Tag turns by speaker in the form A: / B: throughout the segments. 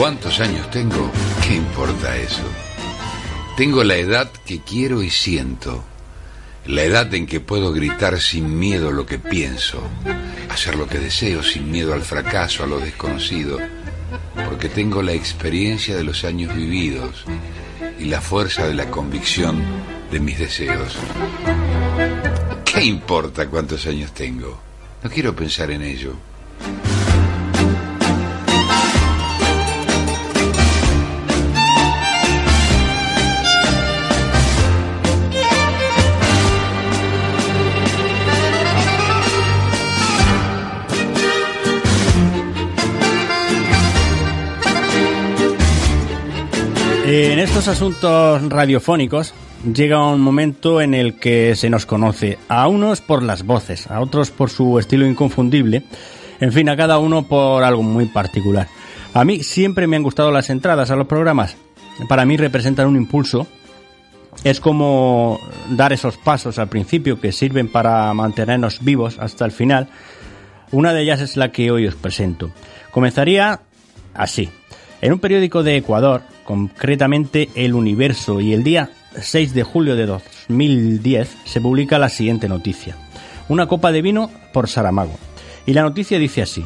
A: Cuántos años tengo? ¿Qué importa eso? Tengo la edad que quiero y siento. La edad en que puedo gritar sin miedo lo que pienso, hacer lo que deseo sin miedo al fracaso, a lo desconocido, porque tengo la experiencia de los años vividos y la fuerza de la convicción de mis deseos. ¿Qué importa cuántos años tengo? No quiero pensar en ello.
B: En estos asuntos radiofónicos llega un momento en el que se nos conoce a unos por las voces, a otros por su estilo inconfundible, en fin, a cada uno por algo muy particular. A mí siempre me han gustado las entradas a los programas. Para mí representan un impulso. Es como dar esos pasos al principio que sirven para mantenernos vivos hasta el final. Una de ellas es la que hoy os presento. Comenzaría así. En un periódico de Ecuador, concretamente El Universo, y el día 6 de julio de 2010 se publica la siguiente noticia. Una copa de vino por Saramago. Y la noticia dice así.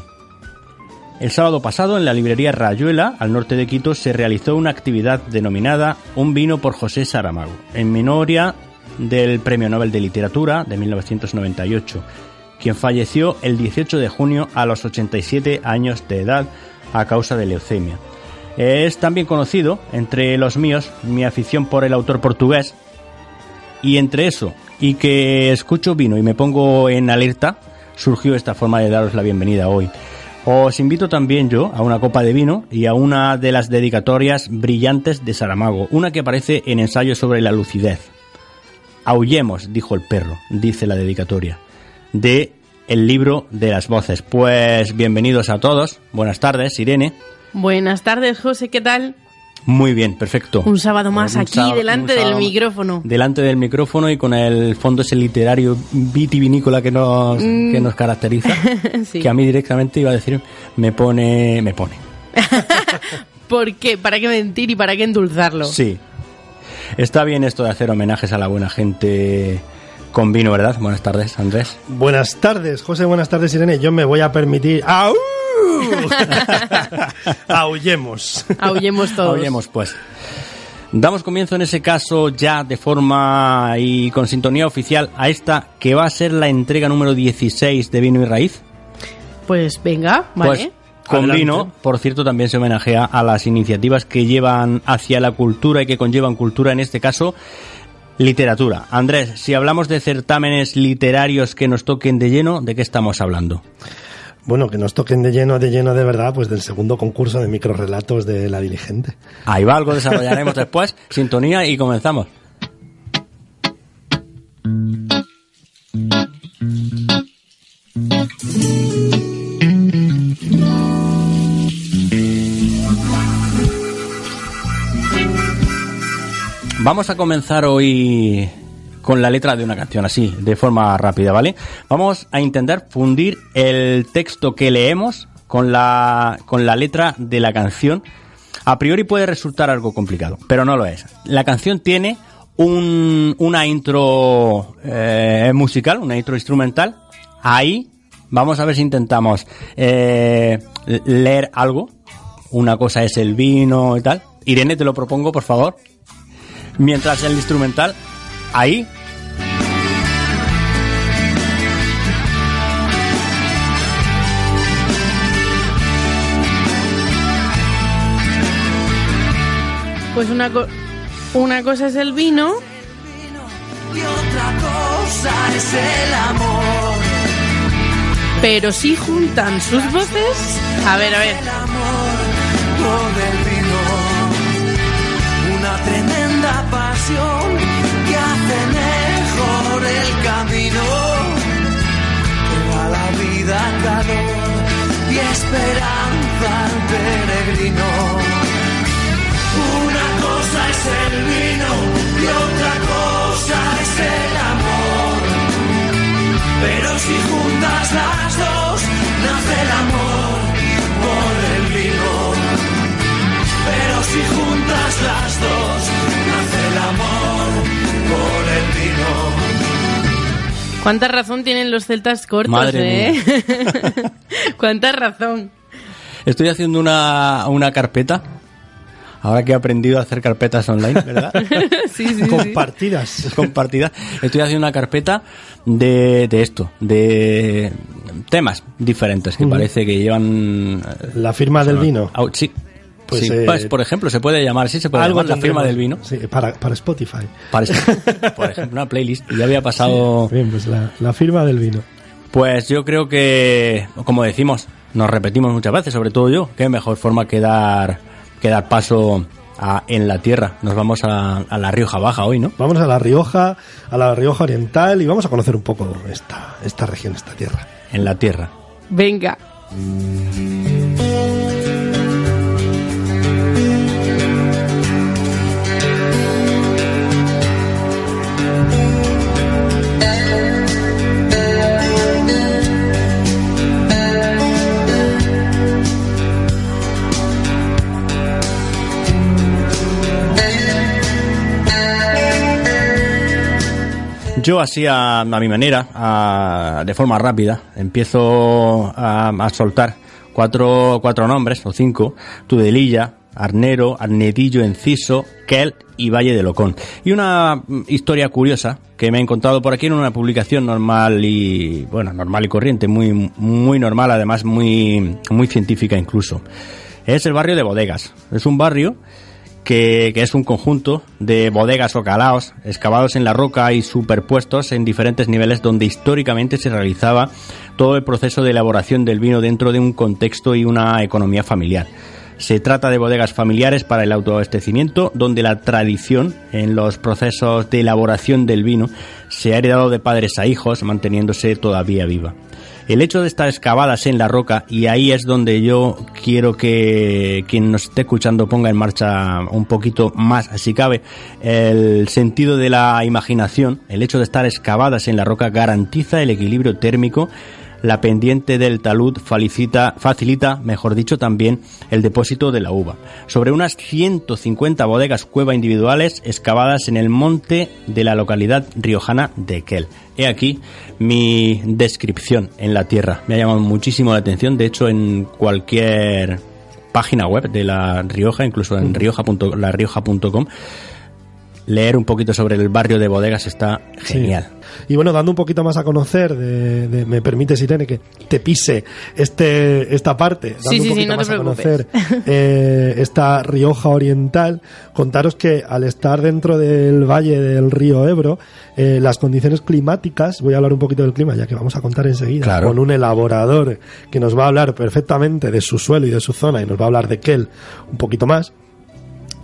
B: El sábado pasado en la librería Rayuela, al norte de Quito, se realizó una actividad denominada Un vino por José Saramago, en memoria del Premio Nobel de Literatura de 1998, quien falleció el 18 de junio a los 87 años de edad a causa de leucemia. Es también conocido entre los míos mi afición por el autor portugués y entre eso y que escucho vino y me pongo en alerta surgió esta forma de daros la bienvenida hoy. Os invito también yo a una copa de vino y a una de las dedicatorias brillantes de Saramago, una que aparece en ensayo sobre la lucidez. Aullemos, dijo el perro, dice la dedicatoria, de el libro de las voces. Pues bienvenidos a todos, buenas tardes, Irene.
C: Buenas tardes, José, ¿qué tal?
B: Muy bien, perfecto.
C: Un sábado más
B: Un
C: aquí,
B: sábado-
C: delante del micrófono.
B: Delante del micrófono y con el fondo ese literario vitivinícola que nos, que nos caracteriza.
C: Mm. Sí.
B: Que a mí directamente iba a decir, me pone, me pone.
C: ¿Por qué? ¿Para qué mentir y para qué endulzarlo?
B: Sí. Está bien esto de hacer homenajes a la buena gente con vino, ¿verdad? Buenas tardes, Andrés.
D: Buenas tardes, José, buenas tardes, Irene. Yo me voy a permitir... ¡Au! Aullemos.
C: Aullemos todos.
B: Aullemos, pues. Damos comienzo en ese caso ya de forma y con sintonía oficial a esta que va a ser la entrega número 16 de Vino y Raíz.
C: Pues venga, vale.
B: Pues con
D: Adelante.
B: vino, por cierto, también se homenajea a las iniciativas que llevan hacia la cultura y que conllevan cultura, en este caso, literatura. Andrés, si hablamos de certámenes literarios que nos toquen de lleno, ¿de qué estamos hablando?
D: Bueno, que nos toquen de lleno, de lleno de verdad, pues del segundo concurso de microrelatos de La Diligente.
B: Ahí va, algo desarrollaremos después. Sintonía y comenzamos. Vamos a comenzar hoy con la letra de una canción, así, de forma rápida, ¿vale? Vamos a intentar fundir el texto que leemos con la, con la letra de la canción. A priori puede resultar algo complicado, pero no lo es. La canción tiene un, una intro eh, musical, una intro instrumental. Ahí vamos a ver si intentamos eh, leer algo. Una cosa es el vino y tal. Irene, te lo propongo, por favor. Mientras el instrumental, ahí.
C: Pues una, co una cosa es el vino.
E: Y otra cosa es el amor.
C: Pero si juntan sus voces. A ver, a ver.
E: Y esperanza al peregrino. Una cosa es el vino y otra cosa es el amor. Pero si juntas las dos, nace el amor
C: ¿Cuánta razón tienen los celtas cortos,
B: Madre
C: eh? ¿Cuánta razón?
B: Estoy haciendo una, una carpeta. Ahora que he aprendido a hacer carpetas online, ¿verdad?
C: sí, sí, sí.
D: Compartidas.
B: compartida. Estoy haciendo una carpeta de, de esto, de temas diferentes que parece que llevan. eh,
D: La firma del vino.
B: sí.
D: Pues,
B: Sí,
D: eh,
B: pues, por ejemplo, se puede llamar, sí, se puede llamar la firma del vino.
D: Sí, para, para Spotify.
B: Para por ejemplo, una playlist. Ya había pasado.
D: Bien, pues la, la firma del vino.
B: Pues yo creo que, como decimos, nos repetimos muchas veces, sobre todo yo, qué mejor forma que dar, que dar paso a, en la tierra. Nos vamos a, a la Rioja Baja hoy, ¿no?
D: Vamos a La Rioja, a la Rioja Oriental y vamos a conocer un poco esta, esta región, esta tierra.
B: En la tierra.
C: Venga.
B: Yo así a, mi manera, de forma rápida, empiezo a, a soltar cuatro, cuatro nombres, o cinco, Tudelilla, Arnero, Arnedillo, Enciso, Kel y Valle de Locón. Y una mm, historia curiosa que me he encontrado por aquí en una publicación normal y, bueno, normal y corriente, muy, muy normal, además muy, muy científica incluso. Es el barrio de Bodegas. Es un barrio que, es un conjunto de bodegas o calaos excavados en la roca y superpuestos en diferentes niveles donde históricamente se realizaba todo el proceso de elaboración del vino dentro de un contexto y una economía familiar. Se trata de bodegas familiares para el autoabastecimiento, donde la tradición en los procesos de elaboración del vino se ha heredado de padres a hijos, manteniéndose todavía viva. El hecho de estar excavadas en la roca, y ahí es donde yo quiero que quien nos esté escuchando ponga en marcha un poquito más, si cabe, el sentido de la imaginación, el hecho de estar excavadas en la roca garantiza el equilibrio térmico la pendiente del talud facilita, facilita, mejor dicho, también el depósito de la uva. Sobre unas 150 bodegas cueva individuales excavadas en el monte de la localidad riojana de Kel. He aquí mi descripción en la tierra. Me ha llamado muchísimo la atención. De hecho, en cualquier página web de La Rioja, incluso en rioja.com, larioja.com, leer un poquito sobre el barrio de bodegas está genial.
D: Y bueno, dando un poquito más a conocer, de, de- me permites, Irene, que te pise este, esta parte, dando
C: Sí,
D: un
C: sí, sí,
D: poquito
C: no
D: más a conocer eh, esta Rioja Oriental, contaros que al estar dentro del valle del río Ebro, eh, las condiciones climáticas, voy a hablar un poquito del clima, ya que vamos a contar enseguida,
B: Claro.
D: con un elaborador que nos va a hablar perfectamente de su suelo y de su zona y nos va a hablar de Kel un poquito más.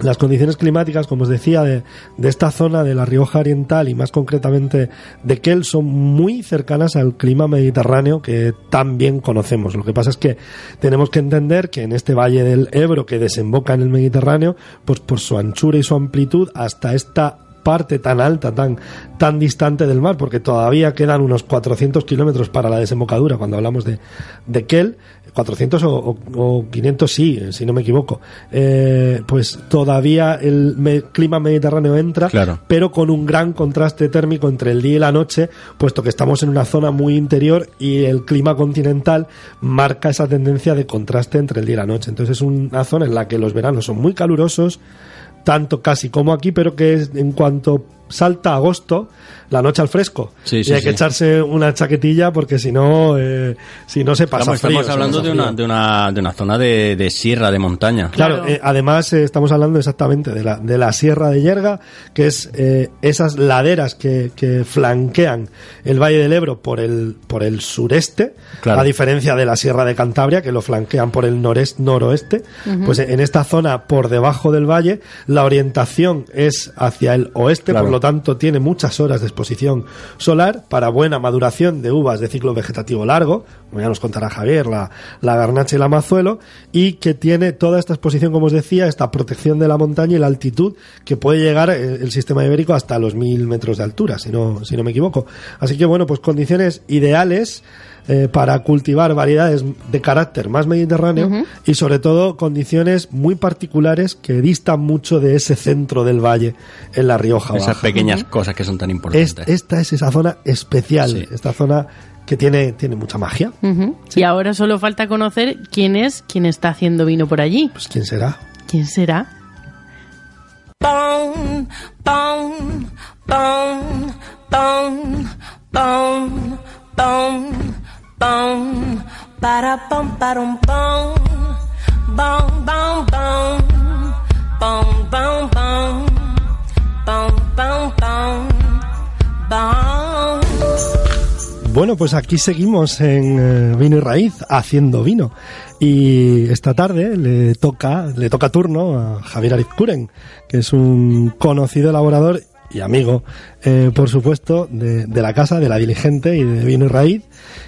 D: Las condiciones climáticas, como os decía, de, esta zona de la Rioja Oriental y más concretamente de Kel son muy cercanas al clima mediterráneo que tan bien conocemos. Lo que pasa es que tenemos que entender que en este valle del Ebro que desemboca en el Mediterráneo, pues por su anchura y su amplitud hasta esta parte tan alta, tan, tan distante del mar, porque todavía quedan unos 400 kilómetros para la desembocadura cuando hablamos de, de Kel, 400 o, o- o 500 sí, si no me equivoco, eh, pues todavía el me- clima mediterráneo entra,
B: Claro.
D: pero con un gran contraste térmico entre el día y la noche, puesto que estamos en una zona muy interior y el clima continental marca esa tendencia de contraste entre el día y la noche. Entonces es una zona en la que los veranos son muy calurosos, tanto casi como aquí, pero que es- en cuanto salta agosto, la noche al fresco.
B: Sí,
D: y
B: sí,
D: hay que echarse una chaquetilla porque si no, eh, si no se pasa
B: Estamos,
D: frío.
B: estamos
D: se
B: hablando de una, de, una, de una zona de, de sierra, de montaña.
D: Claro,
C: Claro.
D: eh, además eh, estamos hablando exactamente de la, de la Sierra de Yerga, que es eh, esas laderas que, que flanquean el Valle del Ebro por el, por el sureste,
B: Claro.
D: a diferencia de la Sierra de Cantabria, que lo flanquean por el noreste, noroeste. Pues en esta zona, por debajo del valle, la orientación es hacia el oeste,
B: Claro.
D: por lo tanto tiene muchas horas de exposición solar para buena maduración de uvas de ciclo vegetativo largo, como ya nos contará Javier, la, la garnacha y la mazuelo, y que tiene toda esta exposición, como os decía, esta protección de la montaña y la altitud que puede llegar eh, el sistema ibérico hasta los mil metros de altura, si no, si no me equivoco. Así que bueno, pues condiciones ideales eh, para cultivar variedades de carácter más mediterráneo y sobre todo condiciones muy particulares que distan mucho de ese centro del valle en la Rioja.
B: Esas
D: Baja.
B: pequeñas cosas que son tan
D: Es-
B: importantes.
D: esta es esa zona especial,
B: Sí.
D: esta zona que tiene, tiene mucha magia.
C: Y ahora solo falta conocer quién es quien está haciendo vino por allí.
D: Pues quién será.
C: ¿Quién será?
E: Bone, bone, bone, bone, bone, bone, bone, para parum, bone, bone, bone, bone, bone, bone, bone, bone, bone, bone, bone.
D: Bueno, pues aquí seguimos en eh, Vino y Raíz haciendo vino. Y esta tarde le toca, le toca turno a Javier Arizcuren, que es un conocido elaborador y amigo, eh, por supuesto, de, de la casa, de la diligente y de Vino y Raíz,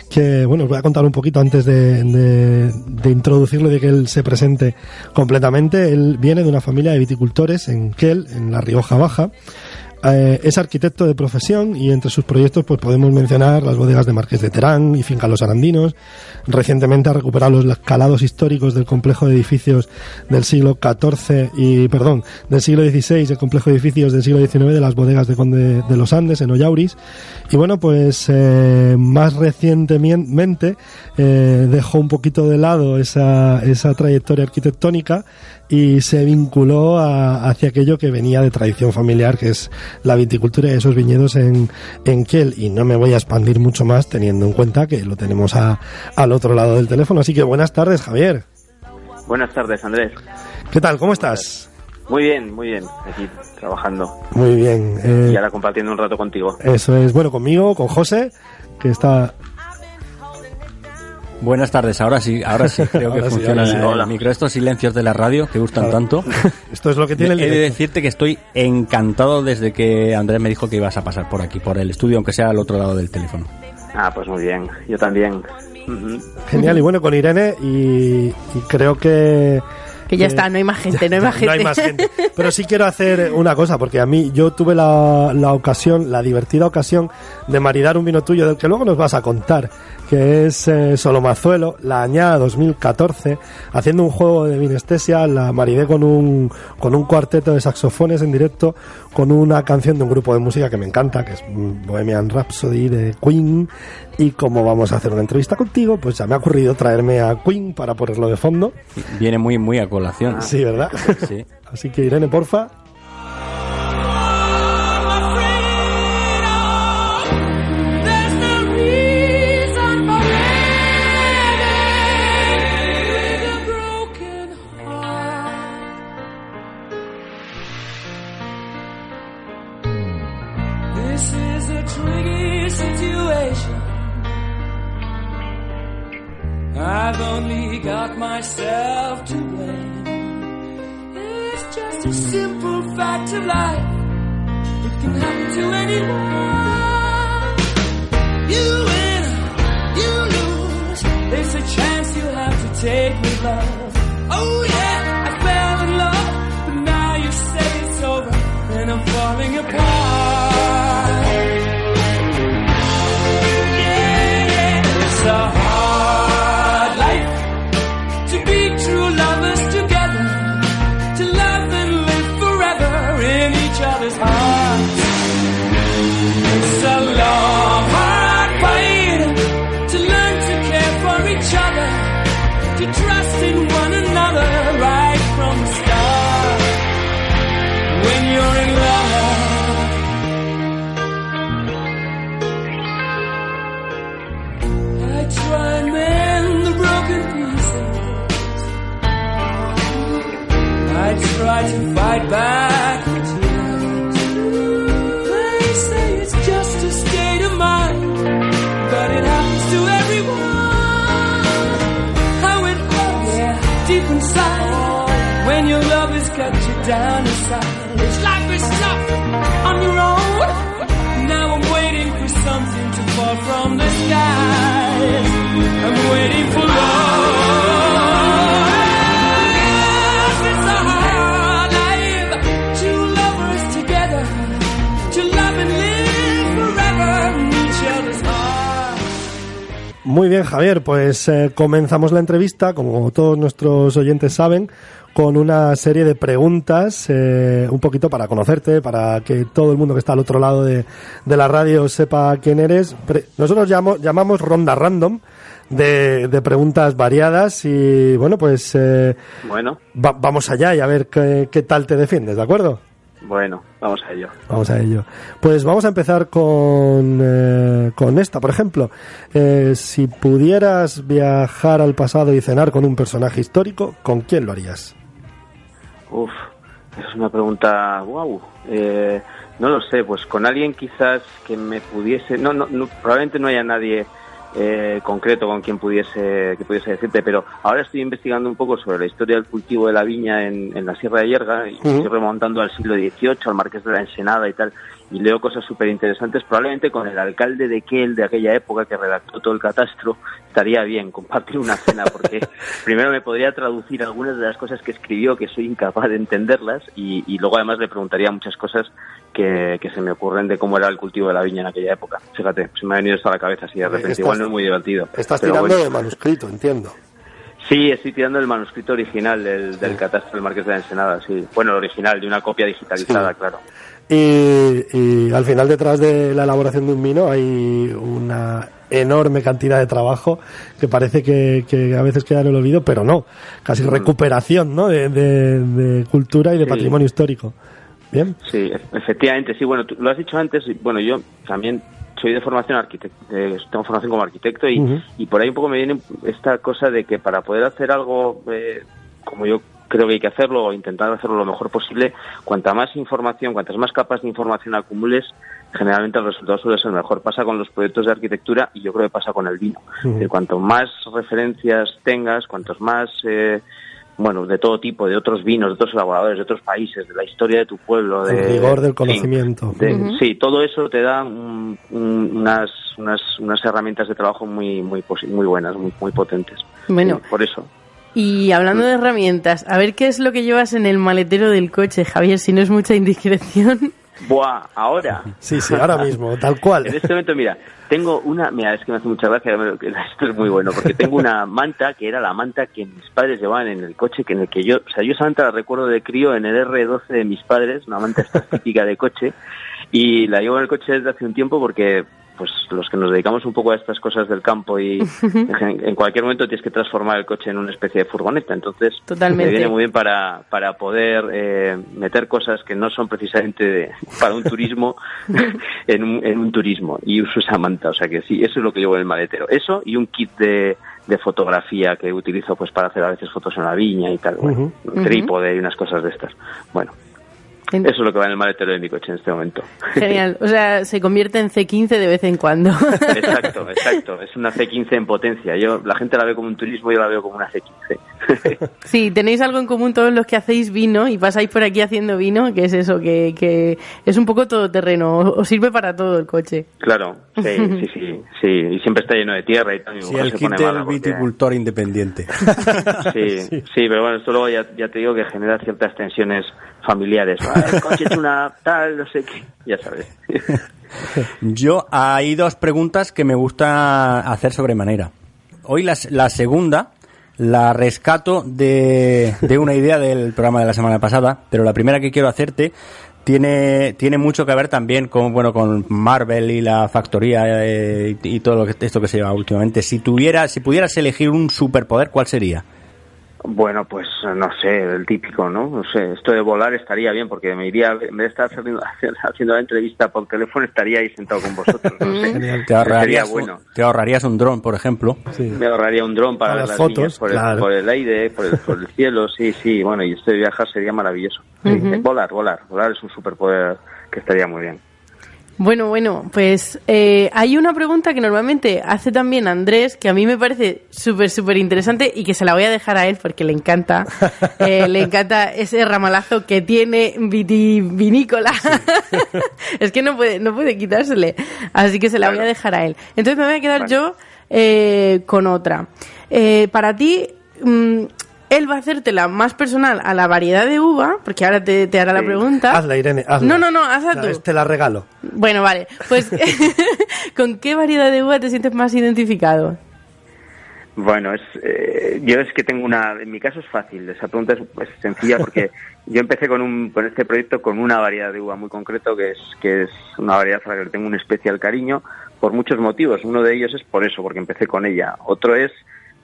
D: que, bueno, os voy a contar un poquito antes de, de, de introducirlo y de que él se presente completamente. Él viene de una familia de viticultores en Kel, en la Rioja Baja. Eh, es arquitecto de profesión y entre sus proyectos pues podemos mencionar las bodegas de Marqués de Terán y Finca Los Arandinos. Recientemente ha recuperado los calados históricos del complejo de edificios del siglo XIV y, perdón, del siglo XVI, el complejo de edificios del siglo XIX de las bodegas de Conde de los Andes en Ollauris. Y bueno, pues eh, más recientemente eh, dejó un poquito de lado esa, esa trayectoria arquitectónica y se vinculó a- hacia aquello que venía de tradición familiar, que es la viticultura y esos viñedos en, en Kiel. Y no me voy a expandir mucho más teniendo en cuenta que lo tenemos a- al otro lado del teléfono. Así que buenas tardes, Javier.
F: Buenas tardes, Andrés.
D: ¿Qué tal? ¿Cómo estás?
F: Muy bien, muy bien. Aquí trabajando
D: Muy bien. eh,
F: y ahora compartiendo un rato contigo.
D: eso es, bueno, conmigo, con José, que está...
B: Buenas tardes, ahora sí, ahora sí creo que
D: sí,
B: funciona
D: sí.
B: el
F: Hola.
B: micro. Estos silencios de la radio que gustan tanto.
D: Esto es lo que tiene el
B: He de decirte que estoy encantado desde que Andrés me dijo que ibas a pasar por aquí, por el estudio, aunque sea al otro lado del teléfono.
F: Ah, pues muy bien. Yo también.
D: Genial, y bueno, con Irene, y, y creo que...
C: Que ya
D: Eh,
C: está, no hay más gente, no hay más gente.
D: No hay más gente. Pero sí quiero hacer una cosa, porque a mí yo tuve la, la ocasión, la divertida ocasión de maridar un vino tuyo del que luego nos vas a contar, que es eh, Solomazuelo, la añada 2014, haciendo un juego de vinestesia, la maridé con un, con un cuarteto de saxofones en directo, con una canción de un grupo de música que me encanta, que es Bohemian Rhapsody de Queen, y como vamos a hacer una entrevista contigo, pues ya me ha ocurrido traerme a Queen para ponerlo de fondo.
B: Viene muy, muy a colación.
D: Sí, ¿verdad?
B: Sí.
D: Así que Irene, porfa. Muy bien, Javier, pues eh, comenzamos la entrevista, como todos nuestros oyentes saben, con una serie de preguntas, eh, un poquito para conocerte, para que todo el mundo que está al otro lado de, de la radio sepa quién eres. Nosotros llamo- llamamos ronda random de, de preguntas variadas y bueno, pues eh,
F: Bueno,
D: va- vamos allá y a ver qué, qué tal te defiendes, ¿de acuerdo?
F: Bueno, vamos a ello.
D: Vamos a ello. Pues vamos a empezar con, eh, con esta, por ejemplo. Eh, si pudieras viajar al pasado y cenar con un personaje histórico, ¿con quién lo harías?
F: Uf, es una pregunta, wow. Eh, no lo sé, pues con alguien quizás que me pudiese, no, no, no, probablemente no haya nadie eh, concreto con quien pudiese que pudiese decirte, pero ahora estoy investigando un poco sobre la historia del cultivo de la viña en, en la Sierra de Yerga y estoy remontando al siglo XVIII, al Marqués de la Ensenada y tal, y leo cosas súper interesantes. Probablemente con el alcalde de Kiel de aquella época que redactó todo el catastro estaría bien compartir una cena porque primero me podría traducir algunas de las cosas que escribió que soy incapaz de entenderlas y, y luego además le preguntaría muchas cosas que, que se me ocurren de cómo era el cultivo de la viña en aquella época. Fíjate, se me ha venido esto a la cabeza así de repente.
D: Estás-
F: Igual no es muy divertido.
D: Estás tirando
F: bueno.
D: de manuscrito, entiendo.
F: Sí, estoy tirando el manuscrito original del, del catastro del Marqués de la Ensenada, sí. Bueno, el original, de una copia digitalizada,
D: Sí.
F: claro.
D: Y, y al final, detrás de la elaboración de un vino, hay una enorme cantidad de trabajo que parece que, que a veces queda en el olvido, pero no. Casi recuperación ¿no? de, de- de cultura y de
F: Sí.
D: patrimonio histórico. Bien.
F: Sí, efectivamente, sí. Bueno, tú lo has dicho antes. Bueno, yo también soy de formación arquitecto, tengo formación como arquitecto y, y por ahí un poco me viene esta cosa de que para poder hacer algo eh, como yo creo que hay que hacerlo o intentar hacerlo lo mejor posible, cuanta más información, cuantas más capas de información acumules, generalmente el resultado suele ser mejor. Pasa con los proyectos de arquitectura y yo creo que pasa con el vino. Cuanto más referencias tengas, cuantos más eh, bueno, de todo tipo, de otros vinos, de otros elaboradores, de otros países, de la historia de tu pueblo,
D: El
F: de
D: rigor del
F: sí,
D: conocimiento.
F: de- Sí, todo eso te da un- un- unas, unas, unas herramientas de trabajo muy muy muy buenas, muy, muy potentes.
C: Bueno.
F: Sí, por eso.
C: Y hablando de herramientas, a ver qué es lo que llevas en el maletero del coche, Javier, si no es mucha indiscreción.
F: Buah, ahora.
D: Sí, sí, ahora mismo, tal cual.
F: En este momento, mira, tengo una, mira, es que me hace mucha gracia, esto es muy bueno, porque tengo una manta que era la manta que mis padres llevaban en el coche, que en el que yo, o sea, yo esa manta la recuerdo de crío en el R12 de mis padres, una manta esta típica de coche, y la llevo en el coche desde hace un tiempo porque pues los que nos dedicamos un poco a estas cosas del campo y en, en cualquier momento tienes que transformar el coche en una especie de furgoneta, entonces
C: Totalmente.
F: me viene muy bien para, para poder eh, meter cosas que no son precisamente de- para un turismo en un, en un turismo. Y uso esa manta, o sea que sí, eso es lo que llevo en el maletero, eso y un kit de, de fotografía que utilizo pues para hacer a veces fotos en la viña y tal, bueno, un trípode y unas cosas de estas, bueno,
C: En-
F: eso es lo que va en el maletero de mi coche en este momento.
C: Genial. O sea, se convierte en C15 de vez en cuando.
F: Exacto, exacto. Es una C15 en potencia. Yo La gente la ve como un turismo, yo la veo como una C15.
C: Sí, tenéis algo en común todos los que hacéis vino y pasáis por aquí haciendo vino, que es eso, que, que es un poco todoterreno, os sirve para todo el coche.
F: claro, sí, sí, sí, sí. Y siempre está lleno de tierra y. Mi
B: Sí, el
F: se
B: kit del
F: porque-
B: viticultor independiente.
F: Sí, sí, pero bueno, esto luego ya, ya te digo que genera ciertas tensiones familiares. Ah, el coche tal, no sé qué. Ya sabes.
B: Yo hay dos preguntas que me gusta hacer sobremanera. Hoy la, la segunda la rescato de, de una idea del programa de la semana pasada, pero la primera que quiero hacerte tiene, tiene mucho que ver también con, bueno, con Marvel y la factoría eh, y, y todo lo que, esto que se lleva últimamente. Si tuviera, si pudieras elegir un superpoder, ¿cuál sería?
F: Bueno, pues no sé, el típico, ¿no? No sé, esto de volar estaría bien porque me iría, en vez de estar haciendo, haciendo la entrevista por teléfono, estaría ahí sentado con vosotros. No sé.
D: Genial.
B: Te ahorrarías,
F: bueno.
B: un, te ahorrarías un dron, por ejemplo.
D: Sí.
F: Me ahorraría un dron para,
D: Para
F: ver
D: las
F: las
D: fotos,
F: por,
D: claro.
F: el, por el aire, por el, por el cielo, sí, sí. Bueno, y esto de viajar sería maravilloso. Sí, Volar, volar, volar es un superpoder que estaría muy bien.
C: Bueno, bueno, pues eh, hay una pregunta que normalmente hace también Andrés, que a mí me parece súper, súper interesante y que se la voy a dejar a él porque le encanta. Eh, le encanta ese ramalazo que tiene vitivinícola. es que no puede, no puede quitársele. Así que se la voy a dejar a él. Entonces me voy a quedar yo eh, con otra. Eh, para ti, mm, él va a hacerte la más personal a la variedad de uva, porque ahora te, te hará la pregunta.
D: Hazla, Irene, hazla.
C: No, no, no, hazla
D: No,
C: tú.
D: Te la regalo.
C: Bueno, vale. Pues, ¿con qué variedad de uva te sientes más identificado?
F: Bueno, es, eh, yo es que tengo una, en mi caso es fácil, esa pregunta es, es sencilla porque yo empecé con un, con este proyecto con una variedad de uva muy concreto que es, que es una variedad a la que le tengo un especial cariño por muchos motivos. Uno de ellos es por eso, porque empecé con ella. Otro es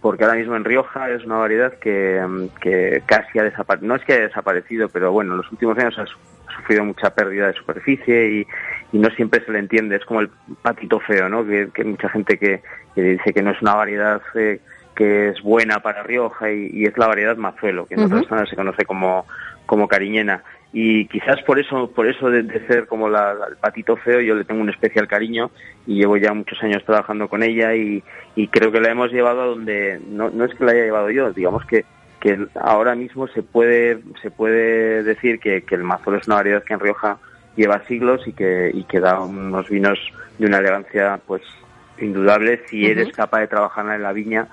F: porque ahora mismo en Rioja es una variedad que, que casi ha desaparecido, no es que haya desaparecido, pero bueno, en los últimos años ha su- ha sufrido mucha pérdida de superficie y, y no siempre se le entiende, es como el patito feo, ¿no? Que, que mucha gente que, que dice que no es una variedad eh, que es buena para Rioja y, y es la variedad Mazuelo, que en
C: Ujú.
F: otras zonas se conoce como, como cariñena. Y quizás por eso, por eso de, de ser como la- el patito feo, yo le tengo un especial cariño y llevo ya muchos años trabajando con ella y, y creo que la hemos llevado a donde, no, no es que la haya llevado yo, digamos que, que ahora mismo se puede, se puede decir que, que el Mazuelo es una variedad que en Rioja lleva siglos y que, y que da unos vinos de una elegancia pues indudable si eres capaz de trabajarla en la viña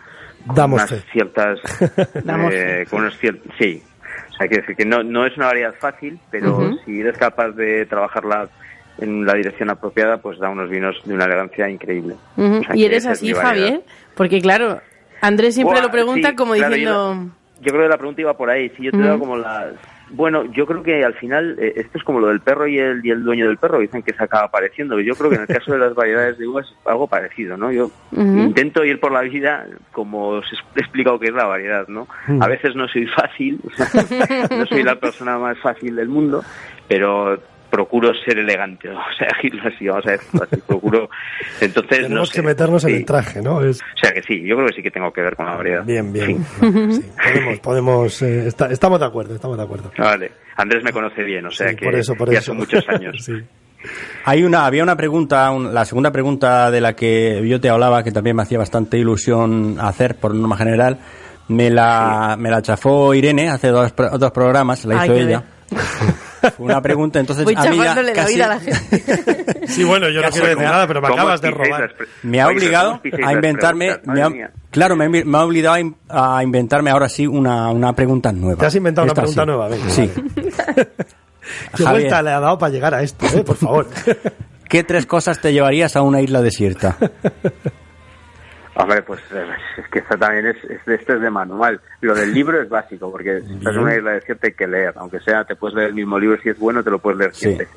F: con
D: Damos
F: unas
D: fe.
F: ciertas eh, con unos cier- sí o sea quiero decir que no no es una variedad fácil pero si eres capaz de trabajarla en la dirección apropiada pues da unos vinos de una elegancia increíble
C: Ujú.
F: O sea,
C: ¿Y eres así. Javier? Porque claro, Andrés siempre
F: Buah,
C: lo pregunta
F: sí,
C: como
F: claro,
C: diciendo...
F: Yo creo que la pregunta iba por ahí. Si yo te
C: Ujú.
F: doy como las. Bueno, yo creo que al final eh, esto es como lo del perro y el, y el dueño del perro. Dicen que se acaba apareciendo. Yo creo que en el caso de las variedades de uvas es algo parecido, ¿no? Yo intento ir por la vida como os he explicado que es la variedad, ¿no? A veces no soy fácil, o sea, no soy la persona más fácil del mundo, pero procuro ser elegante, o sea, decirlo así, vamos a decirlo así, procuro. Entonces, no
D: Tenemos
F: sé,
D: que meternos en el traje, ¿no? Es...
F: O sea que sí, yo creo que sí que tengo que ver con la variedad.
D: Bien, bien.
F: Sí.
D: Vale, sí. Podemos, podemos eh, está- estamos de acuerdo, estamos de acuerdo.
F: Vale, Andrés me conoce bien, o sea
D: Sí,
F: que
D: por eso, por
F: ya
D: eso.
F: son muchos años.
D: Sí.
B: Hay una, había una pregunta, un- la segunda pregunta de la que yo te hablaba, que también me hacía bastante ilusión hacer por norma general. Me la, me la chafó Irene hace dos, dos programas, la
C: Ay,
B: hizo ella. Una pregunta, entonces
C: Voy
B: a
C: la
B: casi
C: vida a la gente.
D: Sí, bueno, yo no quiero decir nada, pero me
F: ¿Cómo
D: acabas de robar.
B: me ha obligado
F: ¿cómo piséis
B: a inventarme, me ha- claro, me, me ha obligado a, in- a inventarme ahora sí una, una pregunta nueva.
D: Te has inventado una pregunta
B: sí.
D: nueva, venga,
B: Sí.
D: ¿Qué
B: Javier.
D: vuelta le ha dado para llegar a esto, eh? Por favor.
B: ¿Qué tres cosas te llevarías a una isla desierta?
F: Hombre, pues eh, es que esto también es, es de, esto es de manual. Lo del libro es básico, porque si estás en una isla desierta hay que leer, aunque sea, te puedes leer el mismo libro, si es bueno, te lo puedes leer
B: Sí.
F: veces.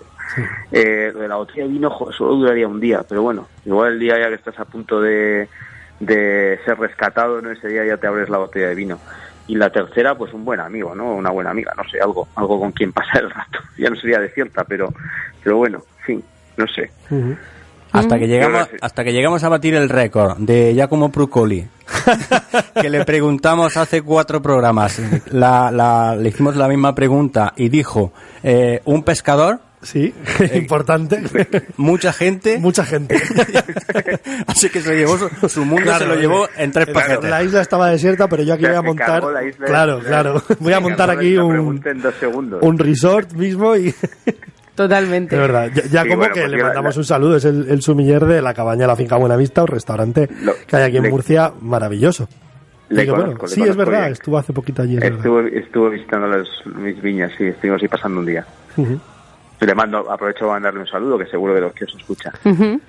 F: Eh, lo de la botella de vino solo duraría un día, pero bueno, igual el día ya que estás a punto de, de ser rescatado, ¿no? ese día ya te abres la botella de vino. Y la tercera, pues un buen amigo, ¿no? Una buena amiga, no sé, algo, algo con quien pasar el rato. Ya no sería desierta, pero, pero bueno, sí, no sé.
B: Hasta que llegamos, hasta que llegamos a batir el récord de Giacomo Prucoli, que le preguntamos hace cuatro programas, la, la- le hicimos la misma pregunta y dijo eh, un pescador,
D: Sí, importante.
B: mucha gente,
D: Mucha gente.
B: así que se llevó su, su mundo
D: Claro,
B: se lo llevó en tres paquetes.
D: La isla estaba desierta, pero yo aquí voy a montar.
F: isla-
D: Claro, claro. Voy a montar aquí un,
F: en dos segundos.
D: un resort mismo y.
C: Totalmente.
D: De verdad, ya, ya
F: Sí,
D: como
F: bueno,
D: que
F: pues
D: le mandamos
F: la-
D: un saludo, es el, el sumiller de la cabaña La Finca Buenavista, un restaurante
F: Lo-
D: que hay aquí en
F: le-
D: Murcia, maravilloso.
F: Le conozco,
D: bueno,
F: le
D: sí, es verdad,
F: bien.
D: estuvo hace poquito allí. es verdad.
F: Estuve, estuve visitando las, mis viñas, sí, estuvimos ahí pasando un día. Y le mando, aprovecho para mandarle un saludo, que seguro que los que os escucha.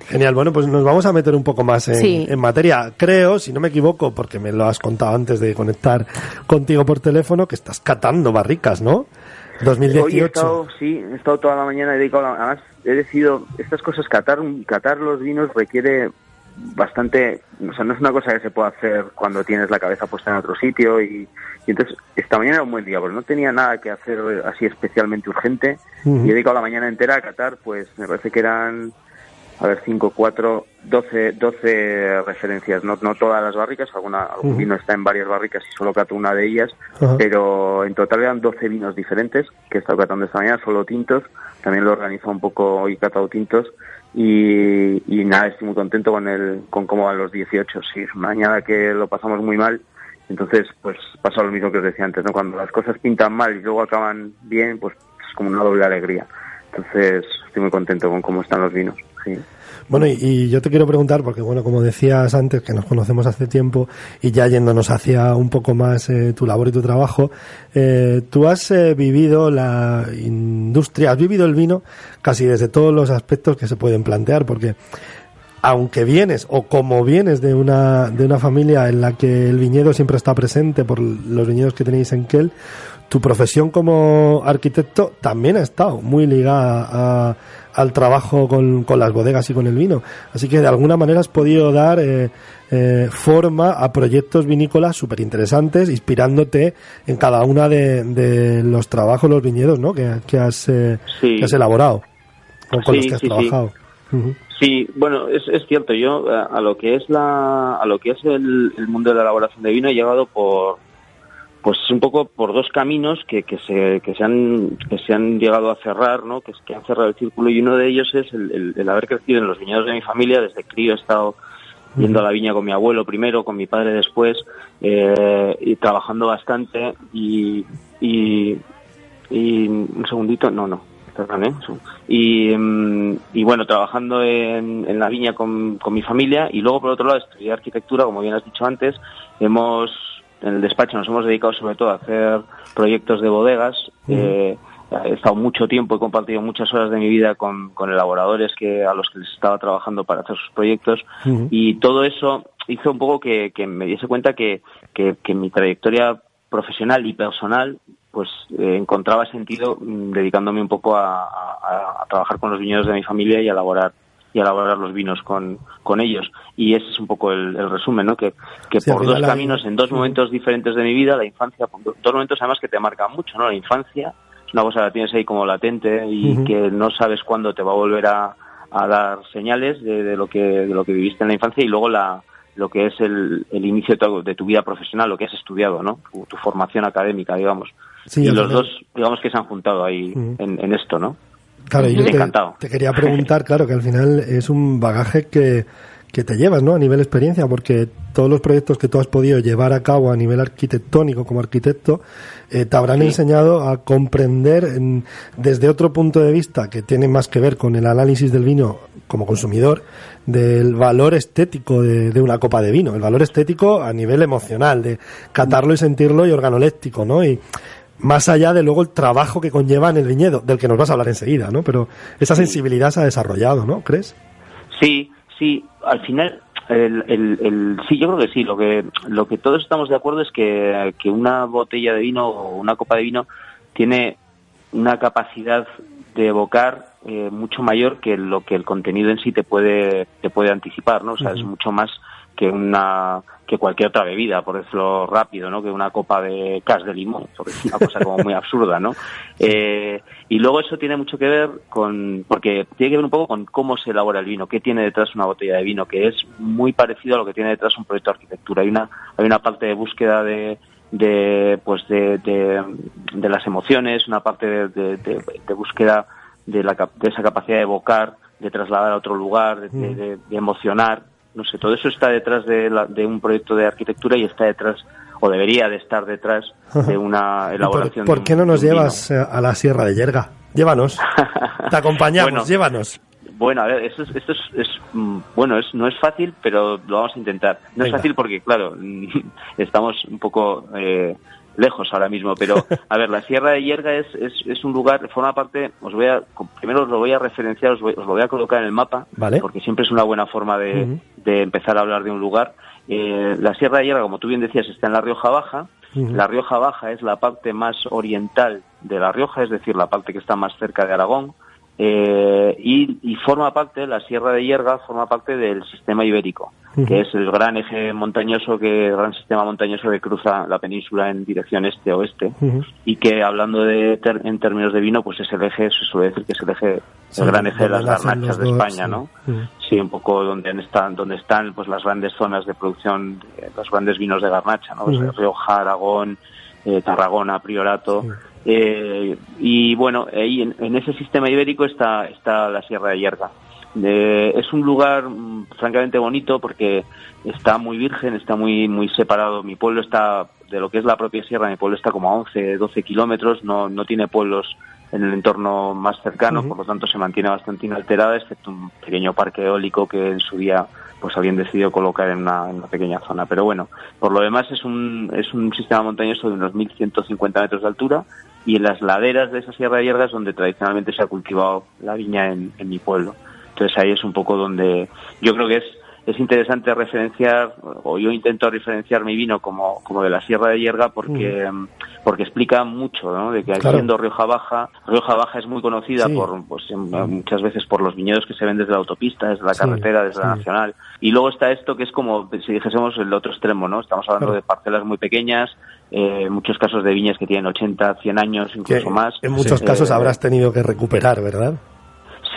D: Genial, bueno, pues nos vamos a meter un poco más en,
C: Sí.
D: en materia. Creo, si no me equivoco, porque me lo has contado antes de conectar contigo por teléfono, que estás catando barricas, ¿no?
F: Hoy he
D: 2018.
F: estado, sí, he estado toda la mañana dedicado, a- además he decidido, estas cosas, catar, catar los vinos requiere bastante, o sea, no es una cosa que se pueda hacer cuando tienes la cabeza puesta en otro sitio y, y entonces esta mañana era un buen día, porque no tenía nada que hacer así especialmente urgente y he dedicado la mañana entera a catar, pues me parece que eran, a ver, 5, 4, 12, 12 referencias, no, no todas las barricas, alguna, algún vino está en varias barricas y solo cato una de ellas, pero en total eran 12 vinos diferentes que he estado catando esta mañana, solo tintos, también lo he organizado un poco y catado tintos. Y, y nada, estoy muy contento con el con cómo van los 18, sí, mañana que lo pasamos muy mal, entonces pues pasa lo mismo que os decía antes, ¿no? Cuando las cosas pintan mal y luego acaban bien, pues es como una doble alegría. Entonces estoy muy contento con cómo están los vinos, sí.
D: Bueno, y, yo te quiero preguntar, porque bueno, como decías antes, que nos conocemos hace tiempo y ya yéndonos hacia un poco más eh, tu labor y tu trabajo, eh, tú has eh, vivido la industria, has vivido el vino casi desde todos los aspectos que se pueden plantear, porque aunque vienes o como vienes de una, de una familia en la que el viñedo siempre está presente por los viñedos que tenéis en Kel, tu profesión como arquitecto también ha estado muy ligada a- al trabajo con, con las bodegas y con el vino. Así que de alguna manera has podido dar eh, eh, forma a proyectos vinícolas súper interesantes, inspirándote en cada una de, de los trabajos, los viñedos ¿no? que, que has, eh,
F: Sí.
D: que has elaborado o con
F: Sí,
D: los que has
F: sí,
D: trabajado.
F: Sí, bueno, es, es cierto. Yo a, a lo que es la, a lo que es el, el mundo de la elaboración de vino he llegado por, pues un poco por dos caminos que, que se, que se han, que se han llegado a cerrar, ¿no? Que, que han cerrado el círculo y uno de ellos es el, haber crecido en los viñedos de mi familia. Desde crío he estado yendo a la viña con mi abuelo primero, con mi padre después, eh, y trabajando bastante y, y, un segundito, no, no, perdón, ¿eh? Y, mm, y bueno, trabajando en, en la viña con, con mi familia y luego por otro lado estudié arquitectura, como bien has dicho antes, hemos en el despacho nos hemos dedicado sobre todo a hacer proyectos de bodegas. eh, he estado mucho tiempo, he compartido muchas horas de mi vida con, con elaboradores que a los que les estaba trabajando para hacer sus proyectos. Y todo eso hizo un poco que, que me diese cuenta que, que, que mi trayectoria profesional y personal pues eh, encontraba sentido mm, dedicándome un poco a, a- a trabajar con los viñedos de mi familia y a elaborar y elaborar los vinos con, con ellos y ese es un poco el, el resumen ¿no? que, que
D: Sí,
F: por dos caminos en dos momentos diferentes de mi vida la infancia dos momentos además que te marcan mucho no la infancia es una cosa que la tienes ahí como latente y que no sabes cuándo te va a volver a, a dar señales de, de lo que de lo que viviste en la infancia y luego la lo que es el, el inicio de tu, de tu vida profesional, lo que has estudiado, ¿no? Tu, tu formación académica, digamos.
D: Sí,
F: y los dos, digamos que se han juntado ahí en, en esto, ¿no?
D: Claro, y yo te,
F: Encantado.
D: te quería preguntar, claro, que al final es un bagaje que, que te llevas, ¿no? A nivel experiencia, porque todos los proyectos que tú has podido llevar a cabo a nivel arquitectónico como arquitecto, eh, te habrán
F: Sí.
D: enseñado a comprender en- desde otro punto de vista que tiene más que ver con el análisis del vino como consumidor, del valor estético de, de una copa de vino, el valor estético a nivel emocional, de catarlo y sentirlo y organoléptico, ¿no? Y más allá de luego el trabajo que conlleva en el viñedo, del que nos vas a hablar enseguida, ¿no? Pero esa sensibilidad se ha desarrollado, ¿no? ¿Crees?
F: Sí, sí, al final, el, el, el- sí, yo creo que sí. Lo que, lo que todos estamos de acuerdo es que, que una botella de vino o una copa de vino tiene una capacidad de evocar eh, mucho mayor que lo que el contenido en sí te puede, te puede anticipar, ¿no? O sea, es mucho más que una que cualquier otra bebida, por decirlo rápido, ¿no? Que una copa de cas de limón, porque es una cosa como muy absurda, ¿no? Eh, y luego eso tiene mucho que ver con, porque tiene que ver un poco con cómo se elabora el vino, qué tiene detrás una botella de vino, que es muy parecido a lo que tiene detrás un proyecto de arquitectura. Hay una, hay una parte de búsqueda de, de pues de, de, de las emociones, una parte de, de- búsqueda de, la, de esa capacidad de evocar, de trasladar a otro lugar, de, de emocionar. No sé, todo eso está detrás de, la- de un proyecto de arquitectura y está detrás, o debería de estar detrás de una
D: ¿Y
F: elaboración.
D: ¿Por, qué no nos llevas eh, a la Sierra de Yerga? Llévanos. Te acompañamos,
F: Bueno.
D: llévanos.
F: Bueno, a ver, esto es, esto es, es, mm, bueno, es, no es fácil, pero lo vamos a intentar. No es fácil porque, claro, estamos un poco eh, lejos ahora mismo, pero a ver, la Sierra de Yerga es, es, es un lugar, forma parte, os voy a, primero os lo voy a referenciar, os, voy- os lo voy a colocar en el mapa,
D: Vale.
F: porque siempre es una buena forma de, de empezar a hablar de un lugar. Eh, la Sierra de Yerga, como tú bien decías, está en la Rioja Baja. La Rioja Baja es la parte más oriental de La Rioja, es decir, la parte que está más cerca de Aragón. Eh, y, y forma parte, la Sierra de Yerga forma parte del sistema ibérico, que es el gran eje montañoso, que el gran sistema montañoso que cruza la península en dirección este-oeste y que hablando de ter- en términos de vino, pues es el eje, se suele decir que es el eje,
D: Sí,
F: el gran eje de las garnachas de España,
D: sí.
F: ¿no? Sí, un poco donde están, donde están pues las grandes zonas de producción, eh, los grandes vinos de garnacha, ¿no? Rioja, Aragón, eh, Tarragona, Priorato. Eh, y bueno, ahí en, en ese sistema ibérico está, está la Sierra de Yerga. Eh, es un lugar mm, francamente bonito porque está muy virgen, está muy, muy separado. Mi pueblo está, de lo que es la propia sierra, mi pueblo está como a 11, 12 kilómetros, no, no tiene pueblos en el entorno más cercano, por lo tanto se mantiene bastante inalterada, excepto un pequeño parque eólico que en su día pues habían decidido colocar en una, en una pequeña zona. Pero bueno, por lo demás es un, es un sistema montañoso de unos 1.150 metros de altura y en las laderas de esa Sierra de Yerga es donde tradicionalmente se ha cultivado la viña en, en mi pueblo. Entonces ahí es un poco donde yo creo que es, es interesante referenciar, o yo intento referenciar mi vino como, como de la Sierra de Yerga porque, porque explica mucho, ¿no? De que
D: Claro.
F: siendo Rioja Baja, Rioja Baja es muy conocida
D: Sí.
F: por, pues, muchas veces por los viñedos que se ven desde la autopista, desde la
D: Sí,
F: carretera, desde la nacional. Y luego está esto que es como si dijésemos el otro extremo, ¿no? Estamos hablando
D: Claro.
F: de parcelas muy pequeñas, eh, en muchos casos de viñas que tienen 80, 100 años,
D: Que
F: incluso más.
D: en muchos
F: Eh,
D: casos habrás tenido que recuperar, ¿verdad?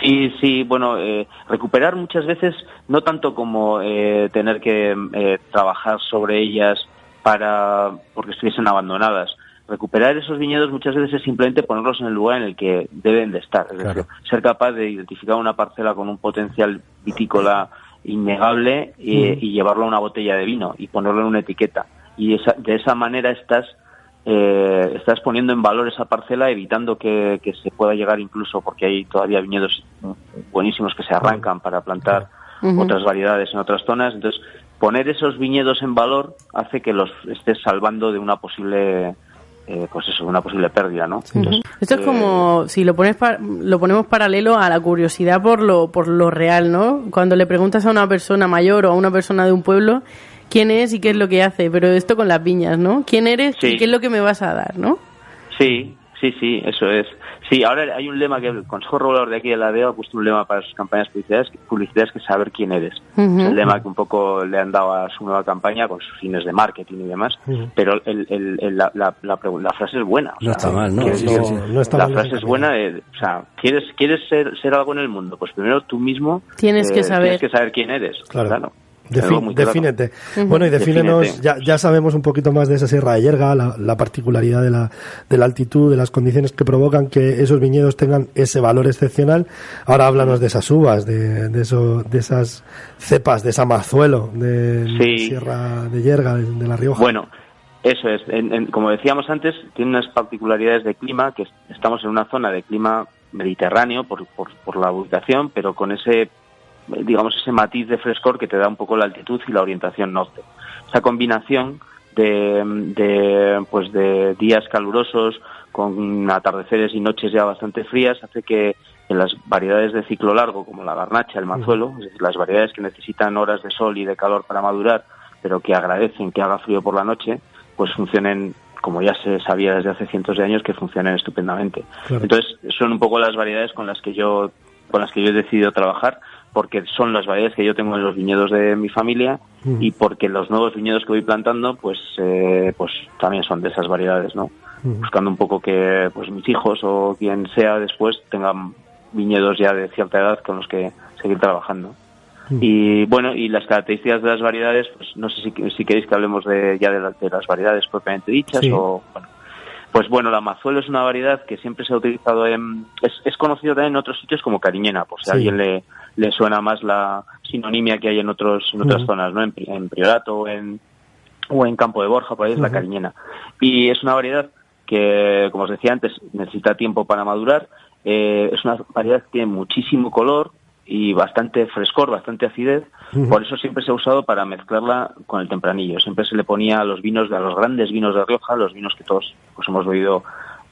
F: Sí, sí, bueno, eh, recuperar muchas veces, no tanto como eh, tener que eh, trabajar sobre ellas para porque estuviesen abandonadas. Recuperar esos viñedos muchas veces es simplemente ponerlos en el lugar en el que deben de estar. Es
B: Claro.
F: decir, ser capaz de identificar una parcela con un potencial vitícola innegable y, y llevarlo a una botella de vino y ponerlo en una etiqueta. Y esa- de esa manera estás eh, estás poniendo en valor esa parcela, evitando que, que se pueda llegar incluso, porque hay todavía viñedos buenísimos que se arrancan para plantar otras variedades en otras zonas. Entonces, poner esos viñedos en valor hace que los estés salvando de una posible, eh, pues eso, una posible pérdida, ¿no? Entonces,
C: Esto es
F: eh,
C: como si lo pones pa- lo ponemos paralelo a la curiosidad por lo por lo real, ¿no? Cuando le preguntas a una persona mayor o a una persona de un pueblo quién es y qué es lo que hace, pero esto con las viñas, ¿no? ¿Quién eres
F: Sí.
C: y qué es lo que me vas a dar, ¿no?
F: Sí, sí, sí, eso es. Sí, ahora hay un lema que el Consejo Regulador de aquí de la DEO ha puesto un lema para sus campañas publicitarias, publicitarias que es saber quién eres. Es el lema que un poco le han dado a su nueva campaña con sus fines de marketing y demás, pero el, el- el- la, la, la frase es buena. o
B: No
F: sea,
B: está mal, ¿no?
F: decir,
D: está
F: la
D: mal
F: frase es buena, de- o sea, ¿quieres, quieres ser, ser algo en el mundo? Pues primero tú mismo eh,
C: Tienes que saber.
F: tienes que saber quién eres.
D: Claro.
F: Claro.
D: Defi-
F: Algo muy claro.
D: defínete. Bueno, y defínenos, ya, ya sabemos un poquito más de esa Sierra de Yerga, la, la particularidad de la, de la altitud, de las condiciones que provocan que esos viñedos tengan ese valor excepcional. Ahora háblanos de esas uvas, de, de, eso, de esas cepas, de esa mazuelo de
F: Sí.
D: Sierra de Yerga, de, de La Rioja.
F: Bueno, eso es. En- en- como decíamos antes, tiene unas particularidades de clima, que es- estamos en una zona de clima mediterráneo por, por, por la ubicación, pero con ese, digamos, ese matiz de frescor que te da un poco la altitud y la orientación norte. Esa combinación de, de, pues de días calurosos con atardeceres y noches ya bastante frías hace que en las variedades de ciclo largo como la garnacha, el mazuelo, es decir, las variedades que necesitan horas de sol y de calor para madurar, pero que agradecen que haga frío por la noche, pues funcionen como ya se sabía desde hace cientos de años que funcionan estupendamente.
D: Claro.
F: Entonces, son un poco las variedades con las que yo con las que yo he decidido trabajar porque son las variedades que yo tengo en los viñedos de mi familia y porque los nuevos viñedos que voy plantando pues eh, pues también son de esas variedades, ¿no? Buscando un poco que pues mis hijos o quien sea después tengan viñedos ya de cierta edad con los que seguir trabajando. Y bueno, y las características de las variedades, pues no sé si, si queréis que hablemos de, ya de, la- de las variedades propiamente dichas
D: Sí.
F: o bueno. Pues bueno, la mazuelo es una variedad que siempre se ha utilizado en... Es, es conocido también en otros sitios como cariñena, por si
D: Sí.
F: alguien le, le suena más la sinonimia que hay en otros en otras zonas, ¿no? En, Pri- en Priorato o en, o en Campo de Borja, por ahí es la cariñena. Y es una variedad que, como os decía antes, necesita tiempo para madurar. Eh, es una variedad que tiene muchísimo color y bastante frescor, bastante acidez. Por eso siempre se ha usado para mezclarla con el tempranillo. Siempre se le ponía a los vinos, de a los grandes vinos de Rioja, los vinos que todos pues hemos bebido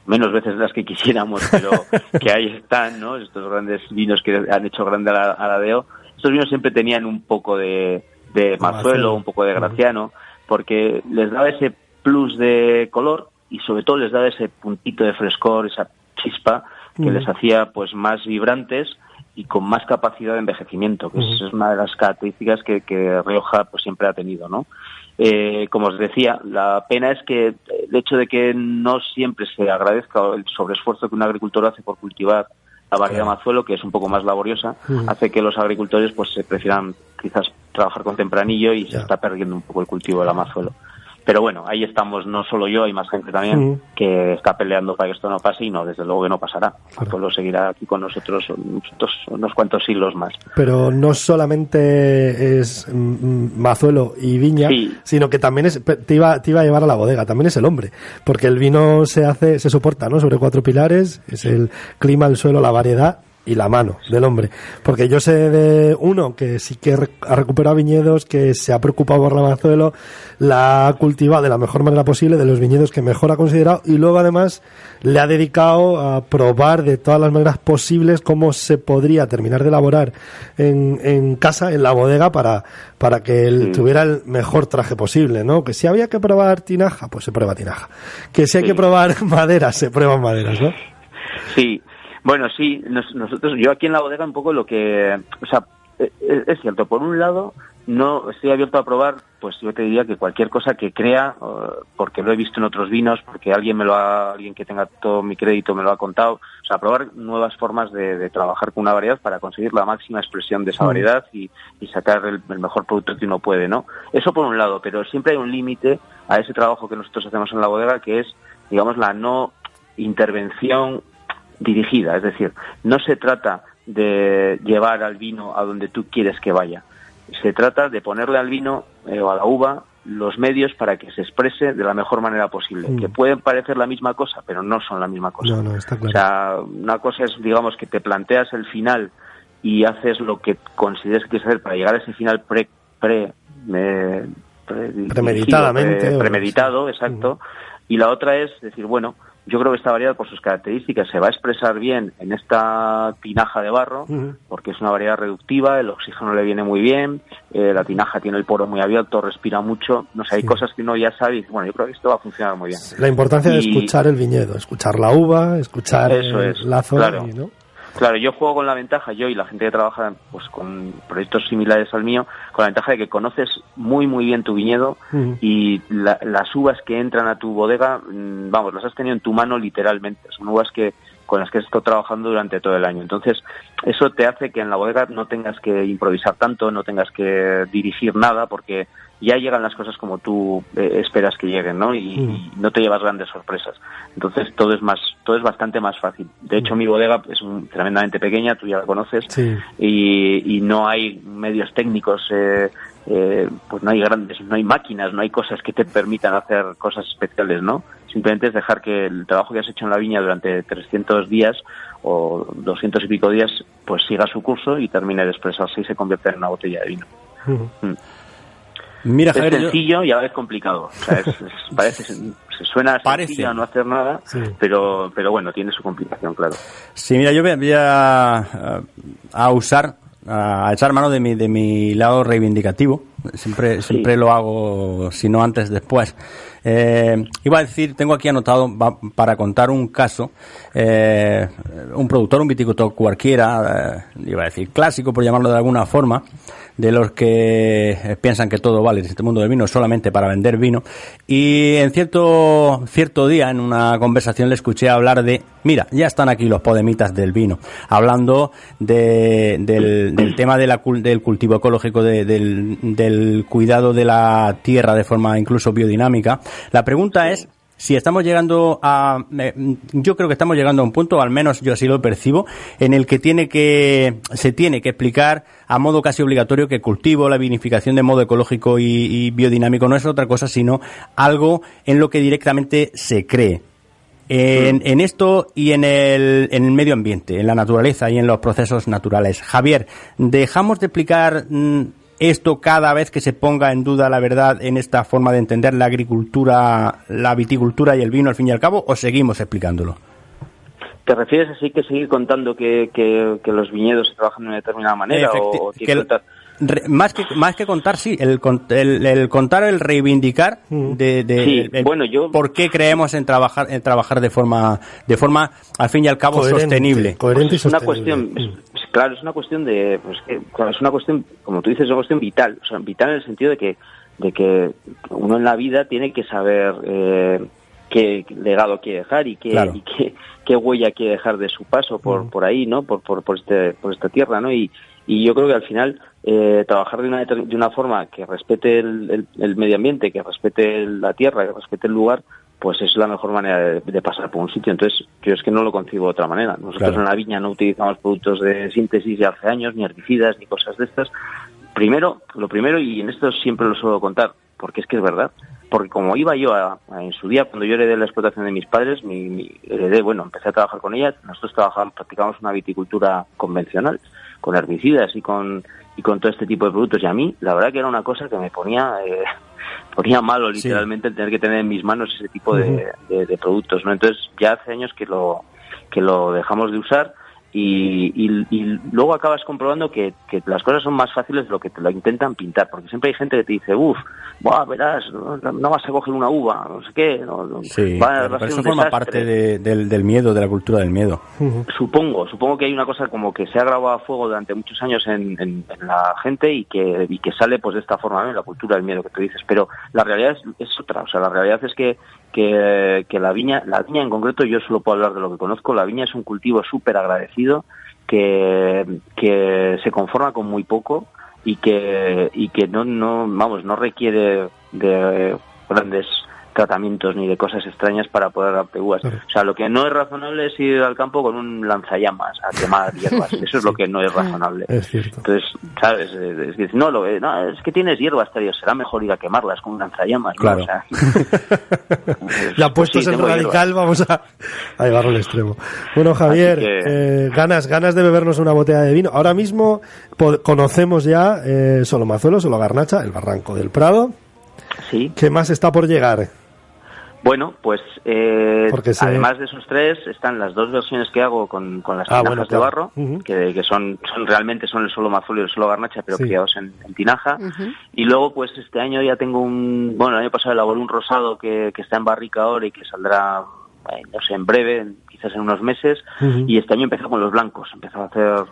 F: menos veces las que quisiéramos, pero que ahí están, ¿no? Estos grandes vinos que han hecho grande a la, a la DEO. Estos vinos siempre tenían un poco de, de
D: Mazuelo.
F: mazuelo, un poco de graciano, porque les daba ese plus de color y sobre todo les daba ese puntito de frescor, esa chispa que les hacía pues más vibrantes y con más capacidad de envejecimiento, que es- es una de las características que, que Rioja pues siempre ha tenido, ¿no? Eh, como os decía, la pena es que el hecho de que no siempre se agradezca el sobreesfuerzo que un agricultor hace por cultivar la variedad mazuelo, que es un poco más laboriosa, hace que los agricultores pues se prefieran quizás trabajar con tempranillo y se está perdiendo un poco el cultivo de la mazuelo. Pero bueno, ahí estamos, no solo yo, hay más gente también que está peleando para que esto no pase y no, desde luego que no pasará. El pueblo seguirá aquí con nosotros unos, unos cuantos siglos más.
D: Pero no solamente es mm, mazuelo y viña,
F: Sí.
D: sino que también es, te iba, te iba a llevar a la bodega, también es el hombre, porque el vino se hace, se soporta, ¿no? Sobre cuatro pilares, es el clima, el suelo, la variedad y la mano del hombre. Porque yo sé de uno que sí que ha recuperado viñedos, que se ha preocupado por la mazuelo, la ha cultivado de la mejor manera posible, de los viñedos que mejor ha considerado, y luego además le ha dedicado a probar de todas las maneras posibles cómo se podría terminar de elaborar en, en casa, en la bodega, para, para que él tuviera el mejor traje posible, ¿no? Que si había que probar tinaja, pues se prueba tinaja. Que si hay que probar maderas, se prueban maderas, ¿no?
F: Sí, bueno, sí, nos- nosotros, yo aquí en la bodega un poco lo que, o sea, e- e- es cierto, por un lado, no estoy abierto a probar, pues yo te diría que cualquier cosa que crea, porque lo he visto en otros vinos, porque alguien me lo ha, alguien que tenga todo mi crédito me lo ha contado, o sea, probar nuevas formas de, de trabajar con una variedad para conseguir la máxima expresión de esa variedad y, y sacar el, el mejor producto que uno puede, ¿no? Eso por un lado, pero siempre hay un límite a ese trabajo que nosotros hacemos en la bodega, que es, digamos, la no intervención dirigida, es decir, no se trata de llevar al vino a donde tú quieres que vaya, se trata de ponerle al vino eh, o a la uva los medios para que se exprese de la mejor manera posible,
D: Mm.
F: que pueden parecer la misma cosa, pero no son la misma cosa.
D: No, no, está
F: O
D: claro.
F: sea, una cosa es, digamos, que te planteas el final y haces lo que consideres que quieres hacer para llegar a ese final pre, pre-
D: Premeditadamente,
F: pre-
D: o-
F: premeditado, exacto. Y la otra es decir, bueno, yo creo que esta variedad, por sus características, se va a expresar bien en esta tinaja de barro, porque es una variedad reductiva, el oxígeno le viene muy bien, eh, la tinaja tiene el poro muy abierto, respira mucho, no sé, hay cosas que uno ya sabe y dice, bueno, yo creo que esto va a funcionar muy bien.
D: La importancia de escuchar el viñedo, escuchar la uva, escuchar
F: Eso es, claro.
D: y, ¿no?
F: Claro, yo juego con la ventaja, yo y la gente que trabaja pues con proyectos similares al mío, con la ventaja de que conoces muy muy bien tu viñedo y la- las uvas que entran a tu bodega, mm, vamos, las has tenido en tu mano literalmente. Son uvas que con las que has estado trabajando durante todo el año. Entonces, eso te hace que en la bodega no tengas que improvisar tanto, no tengas que dirigir nada, porque ya llegan las cosas como tú eh, esperas que lleguen, ¿no? Y, y no te llevas grandes sorpresas. Entonces, todo es más, todo es bastante más fácil. De hecho, mi bodega es un- tremendamente pequeña, tú ya la conoces,
D: Sí.
F: y, y no hay medios técnicos, eh, eh, pues no hay grandes, no hay máquinas, no hay cosas que te permitan hacer cosas especiales, ¿no? Simplemente es dejar que el trabajo que has hecho en la viña durante 300 días o 200 y pico días, pues siga su curso y termine de expresarse y se convierta en una botella de vino.
D: Ujú.
B: Mira,
F: es
B: Javier, yo-
F: sencillo y a la vez complicado. O sea, es- es- parece, se suena
B: Parece.
F: sencillo a no hacer nada,
D: Sí.
F: pero, pero bueno, tiene su complicación, claro.
B: Sí, mira, yo voy a, a usar, a echar mano de mi, de mi lado reivindicativo. Siempre, siempre lo hago, si no antes, después. Eh, iba a decir, tengo aquí anotado va- para contar un caso, eh, un productor, un viticultor cualquiera, eh, iba a decir clásico por llamarlo de alguna forma, de los que eh, piensan que todo vale en este mundo del vino solamente para vender vino. Y en cierto, cierto día, en una conversación, le escuché hablar de, mira, ya están aquí los podemitas del vino, hablando de, del, del tema del cultivo ecológico, de- del, del cuidado de la tierra de forma incluso biodinámica. La pregunta es, si estamos llegando a, eh, yo creo que estamos llegando a un punto, al menos yo así lo percibo, en el que tiene que, se tiene que explicar a modo casi obligatorio que el cultivo, la vinificación de modo ecológico y, y biodinámico no es otra cosa sino algo en lo que directamente se cree. En, en esto y en el, en el medio ambiente, en la naturaleza y en los procesos naturales. Javier, ¿dejamos de explicar mm, esto cada vez que se ponga en duda la verdad en esta forma de entender la agricultura, la viticultura y el vino al fin y al cabo o seguimos explicándolo?
F: ¿Te refieres así que seguir contando que, que, que los viñedos se trabajan de una determinada manera o,
B: Efecti-
F: o que
B: re- más que más que contar, sí, el, con- el, el contar, el reivindicar de, de-
F: Sí,
B: el- el
F: bueno, yo-
B: por qué creemos en trabajar en trabajar de forma de forma al fin y al cabo
D: Coherente,
B: sostenible.
D: Coherente y
F: es una
D: sostenible.
F: cuestión, es- es- claro, es una cuestión de, pues, es una cuestión, como tú dices, es una cuestión vital, o sea, vital en el sentido de que, de que uno en la vida tiene que saber eh, qué legado quiere dejar y qué,
B: Claro.
F: y qué, qué huella quiere dejar de su paso por, por ahí, ¿no? Por, por, por, este, por esta tierra, ¿no? Y, y yo creo que al final eh, trabajar de una, de una forma que respete el, el- el medio ambiente, que respete la tierra, que respete el lugar, pues es la mejor manera de, de pasar por un sitio. Entonces, yo es que no lo concibo de otra manera. Nosotros
B: Claro.
F: en la viña no utilizamos productos de síntesis de hace años, ni herbicidas, ni cosas de estas. Primero, lo primero, y en esto siempre lo suelo contar, porque es que es verdad, porque como iba yo a, a- en su día, cuando yo heredé la explotación de mis padres, mi, mi- heredé, bueno, empecé a trabajar con ella, nosotros trabajamos, practicamos una viticultura convencional, con herbicidas y con, y con todo este tipo de productos, y a mí, la verdad que era una cosa que me ponía, eh, ponía malo
B: Sí.
F: literalmente el tener que tener en mis manos ese tipo de, de- de productos, ¿no? Entonces, ya hace años que lo, que lo dejamos de usar, y, y- y luego acabas comprobando que, que las cosas son más fáciles de lo que te lo intentan pintar, porque siempre hay gente que te dice, uff, verás, no, no vas a coger una uva, no sé qué, no,
B: Sí,
F: va- va a
B: pero
F: ser
B: eso
F: un
B: forma
F: desastre".
B: parte de- del, del miedo, de la cultura del miedo.
F: Supongo, supongo que hay una cosa como que se ha grabado a fuego durante muchos años en, en- en la gente y que, y que sale pues de esta forma, ¿no? la cultura del miedo que tú dices. Pero la realidad es, es otra, o sea, la realidad es que, que, que la viña, la viña en concreto, yo solo puedo hablar de lo que conozco, la viña es un cultivo súper agradecido que, que se conforma con muy poco y que, y que no, no, vamos, no requiere de grandes tratamientos ni de cosas extrañas para poder darte uvas.
D: Claro.
F: O sea, lo que no es razonable es ir al campo con un lanzallamas a quemar hierbas. Eso es lo que no es razonable.
D: Es cierto.
F: Entonces, ¿sabes? Eh, Es decir, no, lo, eh, no, es que tienes hierbas, tío, será mejor ir a quemarlas con un lanzallamas. ¿no?
B: Claro.
F: O sea,
D: Ya
F: pues
D: radical, vamos a, a llevarlo al extremo. Bueno, Javier,
F: que-
D: eh, ganas, ganas de bebernos una botella de vino. Ahora mismo conocemos ya eh, solo Mazuelo, solo Garnacha, el Barranco del Prado.
F: Sí.
D: ¿Qué más está por llegar?
F: Bueno, pues eh,
D: Porque se-
F: además de esos tres están las dos versiones que hago con, con las
D: Ah,
F: tinajas
D: bueno,
F: de barro,
D: Ujú.
F: que, que son, son realmente son el solo mazuelo y el solo garnacha, pero
D: Sí.
F: criados en, en tinaja. Y luego, pues este año ya tengo un, bueno, el año pasado elaboré un rosado que, que está en barrica ahora y que saldrá, eh, no sé, en breve, en- quizás en unos meses. Y este año empecé con los blancos, empecé a hacer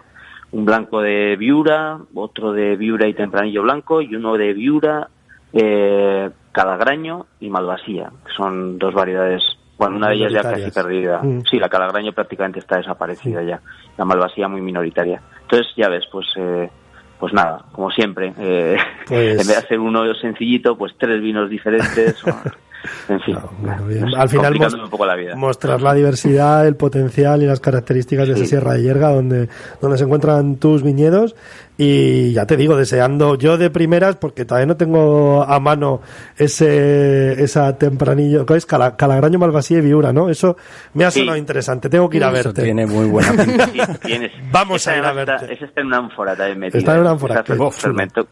F: un blanco de viura, otro de viura y tempranillo blanco y uno de viura, eh, calagraño y malvasía, que son dos variedades, bueno, una de ellas ya casi perdida.
D: Mm.
F: Sí, la calagraño prácticamente está desaparecida ya, la malvasía muy minoritaria. Entonces, ya ves, pues... Eh, pues nada, como siempre, eh,
D: Pues-
F: en vez de hacer uno sencillito, pues tres vinos diferentes, o- en fin,
D: bueno, bien. Al final
F: complicándome
D: mos-
F: un poco la vida.
D: mostrar la diversidad, el potencial y las características de esa. Sierra de Yerga donde, donde se encuentran tus viñedos y ya te digo, deseando yo de primeras porque todavía no tengo a mano ese esa tempranillo, ¿cuál es? Cala- Calagraño, Malvasía y Viura, ¿no? Eso me ha
F: Sí.
D: sonado interesante, tengo que ir a
B: Eso
D: verte.
B: tiene muy buena pinta.
F: Sí, tienes.
D: Vamos
F: Esa
D: a ir a
F: además está-
D: verte.
F: Ese está en una ánfora también metido.
D: Está en una ánfora,
F: Esa fermentó,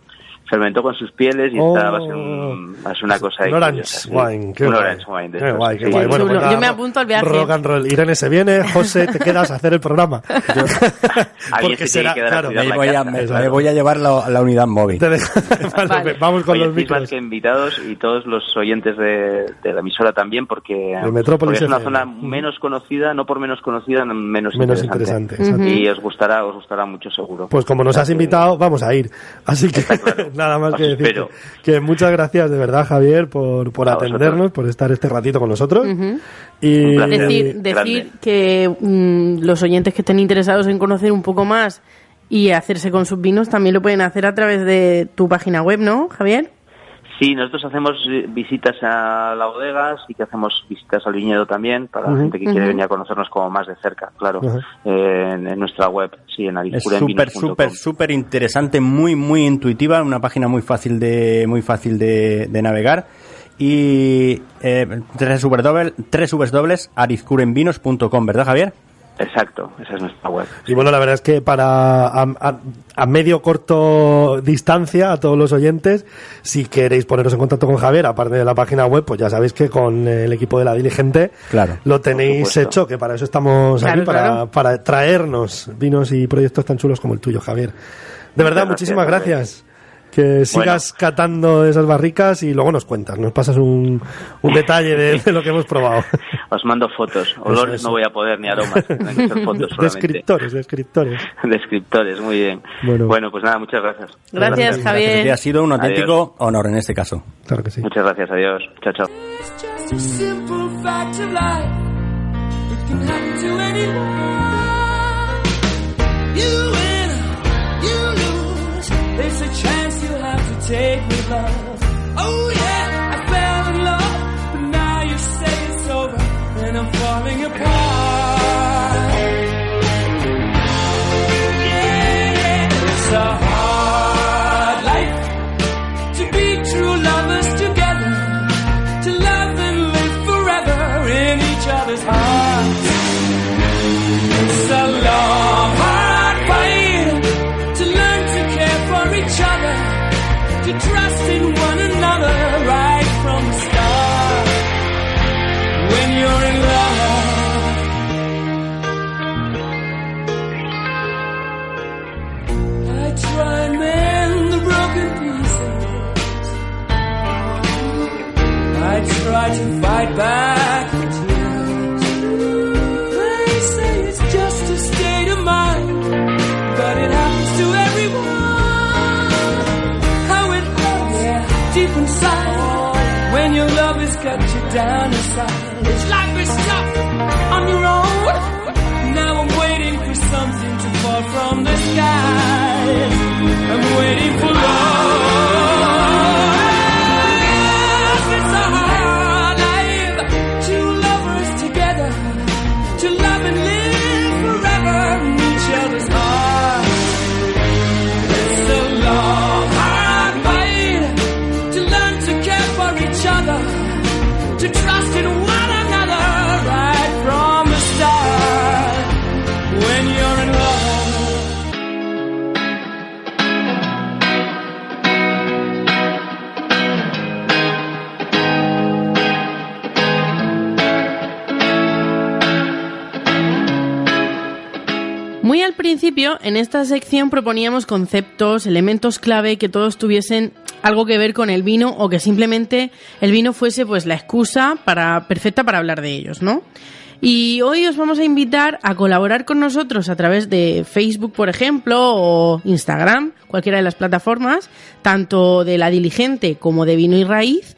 F: fermentó con sus pieles y
D: Oh.
F: está, va a ser, un- va a ser una cosa ahí
D: Un orange
F: curiosa, sí.
D: wine, qué
F: un
D: guay.
F: orange wine. de
D: Qué
F: estos,
D: guay, qué
F: sí.
D: guay. Bueno, pues
C: Yo me apunto al viaje.
D: Rock and roll. Irene se viene, José, te quedas a hacer el programa.
F: Alguien se tiene que quedar a
D: claro,
B: Me voy, a,
F: casa.
B: me,
D: Claro.
B: me voy a llevar la, la unidad móvil.
D: Vale,
C: Vale.
D: Vamos con
F: Oye,
D: los
F: más
D: micros.
F: que invitados y todos los oyentes de, de la emisora también, porque, porque es una
D: FM.
F: zona menos conocida, no por menos conocida, menos,
D: Menos
F: interesante.
D: interesante.
F: Y os gustará, os gustará mucho seguro.
D: Pues como nos has invitado, vamos a ir. Así que nada más
F: Os
D: que decir que, que muchas gracias de verdad, Javier, por, por atendernos,
F: vosotros.
D: por estar este ratito con nosotros. Y
C: decir que mm, los oyentes que estén interesados en conocer un poco más y hacerse con sus vinos también lo pueden hacer a través de tu página web, ¿no, Javier?
F: Sí, nosotros hacemos eh, visitas a la bodega, sí que hacemos visitas al viñedo también, para la gente que quiere venir a conocernos como más de cerca, claro, eh, en, en nuestra web, sí, en
B: Es súper, súper, súper interesante, muy, muy intuitiva, una página muy fácil de, muy fácil de, de navegar. Y eh, www.arizcurenvinos.com, ¿verdad, Javier?
F: Exacto, esa es nuestra web.
D: Y bueno, la verdad es que para a, a- a medio corto distancia, a todos los oyentes, si queréis poneros en contacto con Javier, aparte de la página web, pues ya sabéis que con el equipo de la Diligente
B: Claro.
D: lo tenéis hecho, que para eso estamos
C: Claro,
D: aquí, para,
C: claro.
D: para traernos vinos y proyectos tan chulos como el tuyo, Javier. De verdad,
F: Muchas
D: muchísimas
F: gracias,
D: gracias. Que sigas catando esas barricas y luego nos cuentas, nos pasas un, un detalle de, de lo que hemos probado.
F: Os mando fotos. Olores
D: eso.
F: no voy a poder ni aromas. Que fotos.
D: Descriptores, descriptores.
F: Descriptores, muy bien.
D: Bueno.
F: Bueno. pues nada, muchas gracias.
C: Gracias,
D: Gracias.
C: Javier.
B: ha sido un auténtico honor en este caso.
D: Claro que sí.
F: Muchas gracias, adiós. Chao, chao.
E: Down inside. It's life is tough on your own. Now I'm waiting for something to fall from the skies. I'm waiting for love.
C: Muy al principio, en esta sección proponíamos conceptos, elementos clave que todos tuviesen algo que ver con el vino o que simplemente el vino fuese pues la excusa perfecta para hablar de ellos, ¿no? Y hoy os vamos a invitar a colaborar con nosotros a través de Facebook, por ejemplo, o Instagram, cualquiera de las plataformas, tanto de La Diligente como de Vino y Raíz,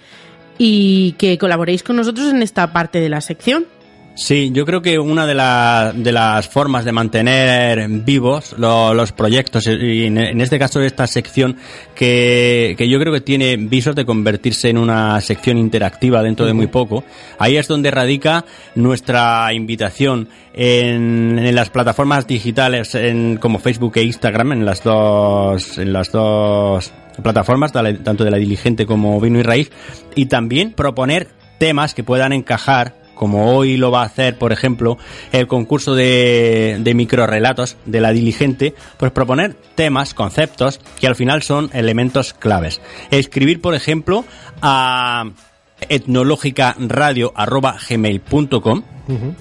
C: y que colaboréis con nosotros en esta parte de la sección.
B: Sí, yo creo que una de, la- de las formas de mantener vivos lo- los proyectos, y en, en este caso esta sección, que, que yo creo que tiene visos de convertirse en una sección interactiva dentro de muy poco, ahí es donde radica nuestra invitación en, en las plataformas digitales en, como Facebook e Instagram, en las dos, en las dos plataformas, tanto de la diligente como vino y raíz, y también proponer temas que puedan encajar como hoy lo va a hacer, por ejemplo, el concurso de, de microrelatos de la diligente, pues proponer temas, conceptos, que al final son elementos claves. Escribir, por ejemplo, a etnológicaradio.gmail.com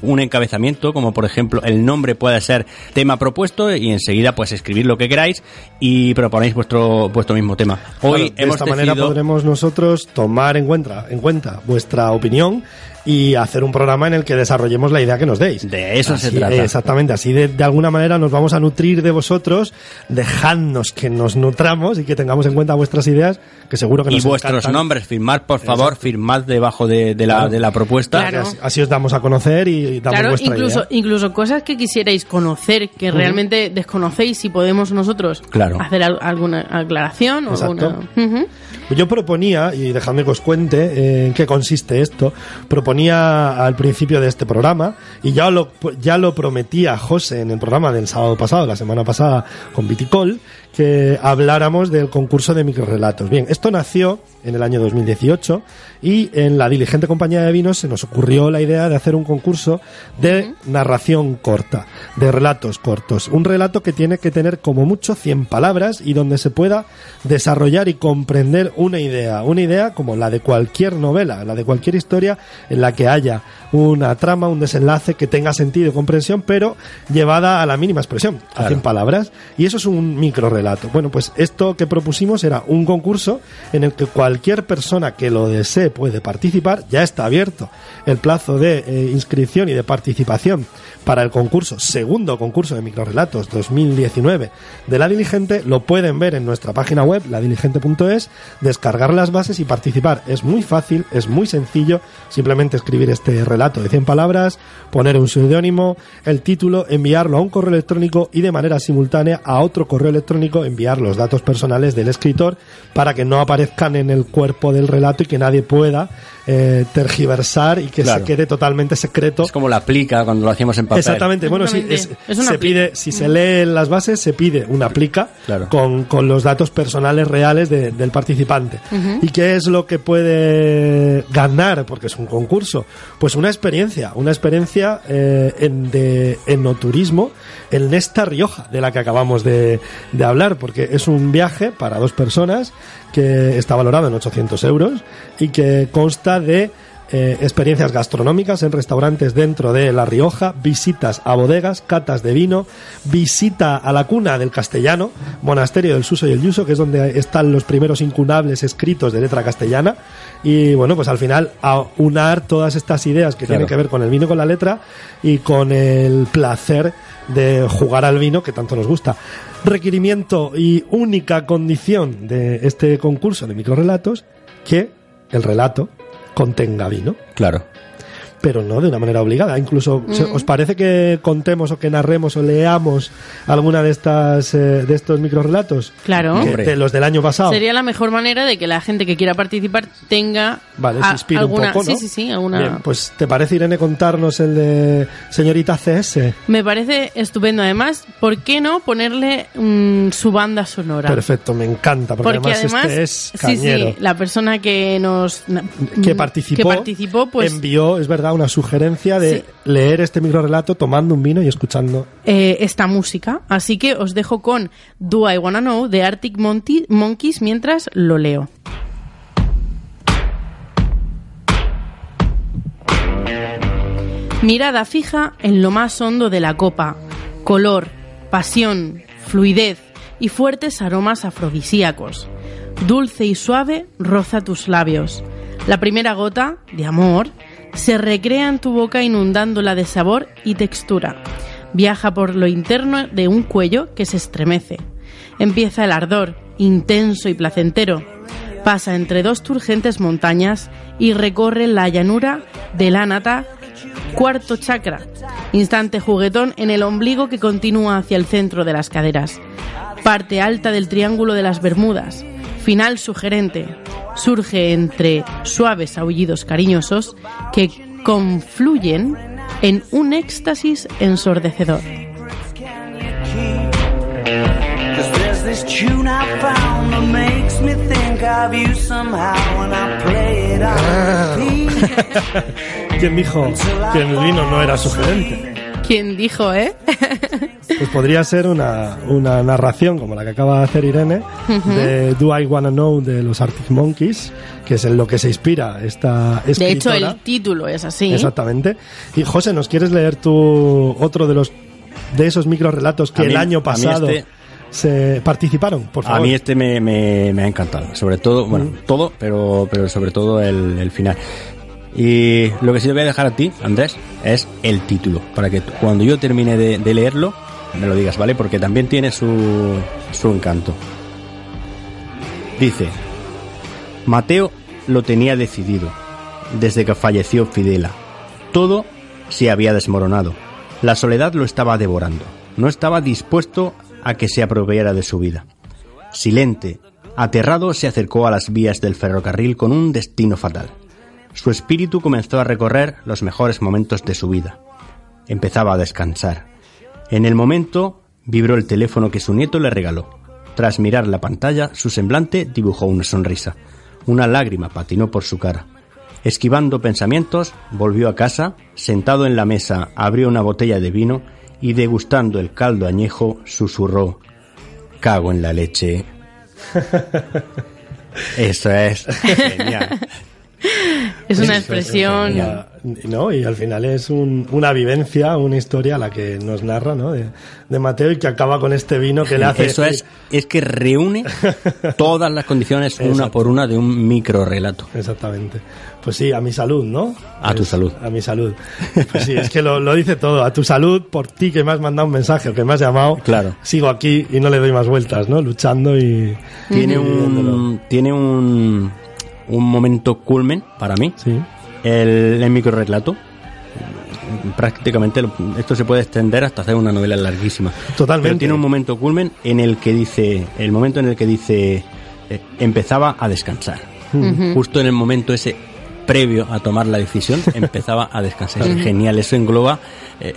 B: un encabezamiento, como por ejemplo el nombre puede ser tema propuesto y enseguida pues escribir lo que queráis y proponéis vuestro vuestro mismo tema. Hoy
D: Claro, de
B: hemos
D: esta manera podremos nosotros tomar en cuenta, en cuenta vuestra opinión y hacer un programa en el que desarrollemos la idea que nos deis.
B: De eso se trata.
D: Exactamente, así de, de alguna manera nos vamos a nutrir de vosotros, dejadnos que nos nutramos y que tengamos en cuenta vuestras ideas, que seguro que
B: y
D: nos
B: vuestros
D: encantan.
B: nombres, firmad por favor, firmad debajo de, de la,
D: Claro.
B: de la propuesta.
C: Claro.
D: Así, así os damos a conocer y damos
C: Claro,
D: vuestra
C: incluso,
D: idea.
C: incluso cosas que quisierais conocer, que realmente desconocéis, si podemos nosotros
B: Claro.
C: hacer al- alguna aclaración o
D: Exacto.
C: alguna... Ujú.
D: Yo proponía, y dejadme que os cuente eh, en qué consiste esto, proponía al principio de este programa, y ya lo, ya lo prometía José en el programa del sábado pasado, la semana pasada, con Viticol, que habláramos del concurso de microrelatos. Bien, esto nació en el año 2018 y en la diligente compañía de vinos se nos ocurrió la idea de hacer un concurso de narración corta, de relatos cortos. Un relato que tiene que tener como mucho 100 palabras y donde se pueda desarrollar y comprender una idea, una idea como la de cualquier novela, la de cualquier historia en la que haya una trama, un desenlace que tenga sentido y comprensión, pero llevada a la mínima expresión, a 100 palabras. Y eso es un micro relato. Bueno, pues esto que propusimos era un concurso en el que cualquier persona que lo desee puede participar. Ya está abierto el plazo de eh, inscripción y de participación para el concurso, segundo concurso de microrelatos 2019 de La Diligente. Lo pueden ver en nuestra página web, ladiligente.es, descargar las bases y participar. Es muy fácil, es muy sencillo, simplemente escribir este relato de 100 palabras, poner un seudónimo, el título, enviarlo a un correo electrónico y de manera simultánea a otro correo electrónico enviar los datos personales del escritor para que no aparezcan en el cuerpo del relato y que nadie pueda eh, tergiversar y que
B: Claro.
D: se quede totalmente secreto
B: Es como la plica cuando lo hacíamos en papel.
D: Exactamente, bueno, sí, es-.
C: Es
D: se
C: plica.
D: pide, si se leen las bases, se pide una plica
B: Claro.
D: con, con los datos personales reales de- del participante. ¿Y qué es lo que puede ganar? Porque es un concurso. Pues una experiencia, una experiencia eh, en, de enoturismo en esta Rioja, de la que acabamos de, de hablar, porque es un viaje para dos personas que está valorado en 800 euros y que consta de eh, experiencias gastronómicas en restaurantes dentro de La Rioja, visitas a bodegas, catas de vino, visita a la cuna del castellano, monasterio del Suso y el Yuso, que es donde están los primeros incunables escritos de letra castellana. Y bueno, pues al final a unar todas estas ideas que
B: Claro.
D: tienen que ver con el vino con la letra y con el placer de jugar al vino que tanto nos gusta. Requerimiento y única condición de este concurso de microrelatos que el relato contenga vino,
B: Claro.
D: Pero no de una manera obligada. Incluso, ¿se- ¿os parece que contemos o que narremos o leamos alguna de estas eh, de estos microrelatos?
C: Claro.
D: Que-
B: Hombre.
D: de los del año pasado.
C: Sería la mejor manera de que la gente que quiera participar tenga
D: Vale,
C: a-
D: se inspira
C: alguna,
D: un poco, ¿no?
C: sí, sí, sí, alguna.
D: Bien, pues ¿te parece, Irene, contarnos el de señorita CS?
C: Me parece estupendo. Además, ¿por qué no ponerle mm, su banda sonora?
D: Perfecto, me encanta, porque,
C: Porque
D: además,
C: además,
D: este es
C: sí,
D: cañero.
C: sí, la persona que nos
D: que
C: mm,
D: participó,
C: que participó, pues
D: envió, es verdad, una sugerencia de
C: Sí.
D: leer este microrelato tomando un vino y escuchando.
C: eh, esta música. Así que os dejo con Do I Wanna Know de Arctic Monty- Monkeys mientras lo leo. Mirada fija en lo más hondo de la copa. Color, pasión, fluidez y fuertes aromas afrodisíacos. Dulce y suave roza tus labios. La primera gota, de amor, se recrea en tu boca inundándola de sabor y textura. Viaja por lo interno de un cuello que se estremece. Empieza el ardor, intenso y placentero. Pasa entre dos turgentes montañas y recorre la llanura del Anata, cuarto chakra. Instante juguetón en el ombligo que continúa hacia el centro de las caderas. Parte alta del triángulo de las Bermudas. Final sugerente. Surge entre suaves aullidos cariñosos que confluyen en un éxtasis ensordecedor.
D: ¿Quién dijo que el vino no era sugerente?
C: ¿Quién dijo, eh?
D: Pues podría ser una, una narración como la que acaba de hacer Irene de Do I Wanna Know de los Arctic Monkeys, que es en lo que se inspira esta escritora.
C: De hecho, el título es así.
D: Exactamente. Y José, ¿nos quieres leer tú otro de los de esos microrelatos que
B: mí-
D: el año pasado
B: este-
D: se participaron? Por favor.
B: A mí este me, me- me ha encantado. Sobre todo, bueno,
D: Mm.
B: todo, pero, pero sobre todo el, el final. Y lo que sí te voy a dejar a ti, Andrés, es el título. Para que cuando yo termine de, de leerlo, me lo digas, ¿vale? Porque también tiene su, su encanto. Dice, Mateo lo tenía decidido, desde que falleció Fidela. Todo se había desmoronado. La soledad lo estaba devorando. No estaba dispuesto a que se apropiara de su vida. Silente, aterrado, se acercó a las vías del ferrocarril con un destino fatal. Su espíritu comenzó a recorrer los mejores momentos de su vida. Empezaba a descansar. En el momento vibró el teléfono que su nieto le regaló. Tras mirar la pantalla, su semblante dibujó una sonrisa. Una lágrima patinó por su cara. Esquivando pensamientos, volvió a casa, sentado en la mesa, abrió una botella de vino y degustando el caldo añejo, susurró Cago en la leche. Eso es genial.
C: Es una
D: Y,
C: expresión.
D: ¿no? y al final es un- una vivencia, una historia la que nos narra ¿no? de, de Mateo y que acaba con este vino que le hace...
B: Eso es, es que reúne todas las condiciones una por una de un micro relato.
D: Exactamente. Pues sí, a mi salud, ¿no?
B: A tu
D: Pues,
B: salud.
D: A mi salud. Pues sí, es que lo, lo dice todo. A tu salud, por ti que me has mandado un mensaje o que me has llamado.
B: Claro.
D: Sigo aquí y no le doy más vueltas, ¿no? Luchando y...
B: Tiene
D: y
B: un, tiene un, un momento culmen para mí,
D: Sí.
B: el, el micro relato. Prácticamente lo- esto se puede extender hasta hacer una novela larguísima.
D: Totalmente.
B: Pero tiene un momento culmen en el que dice, el momento en el que dice, eh, empezaba a descansar. Justo en el momento ese previo a tomar la decisión, empezaba a descansar. Es genial, eso engloba, eh,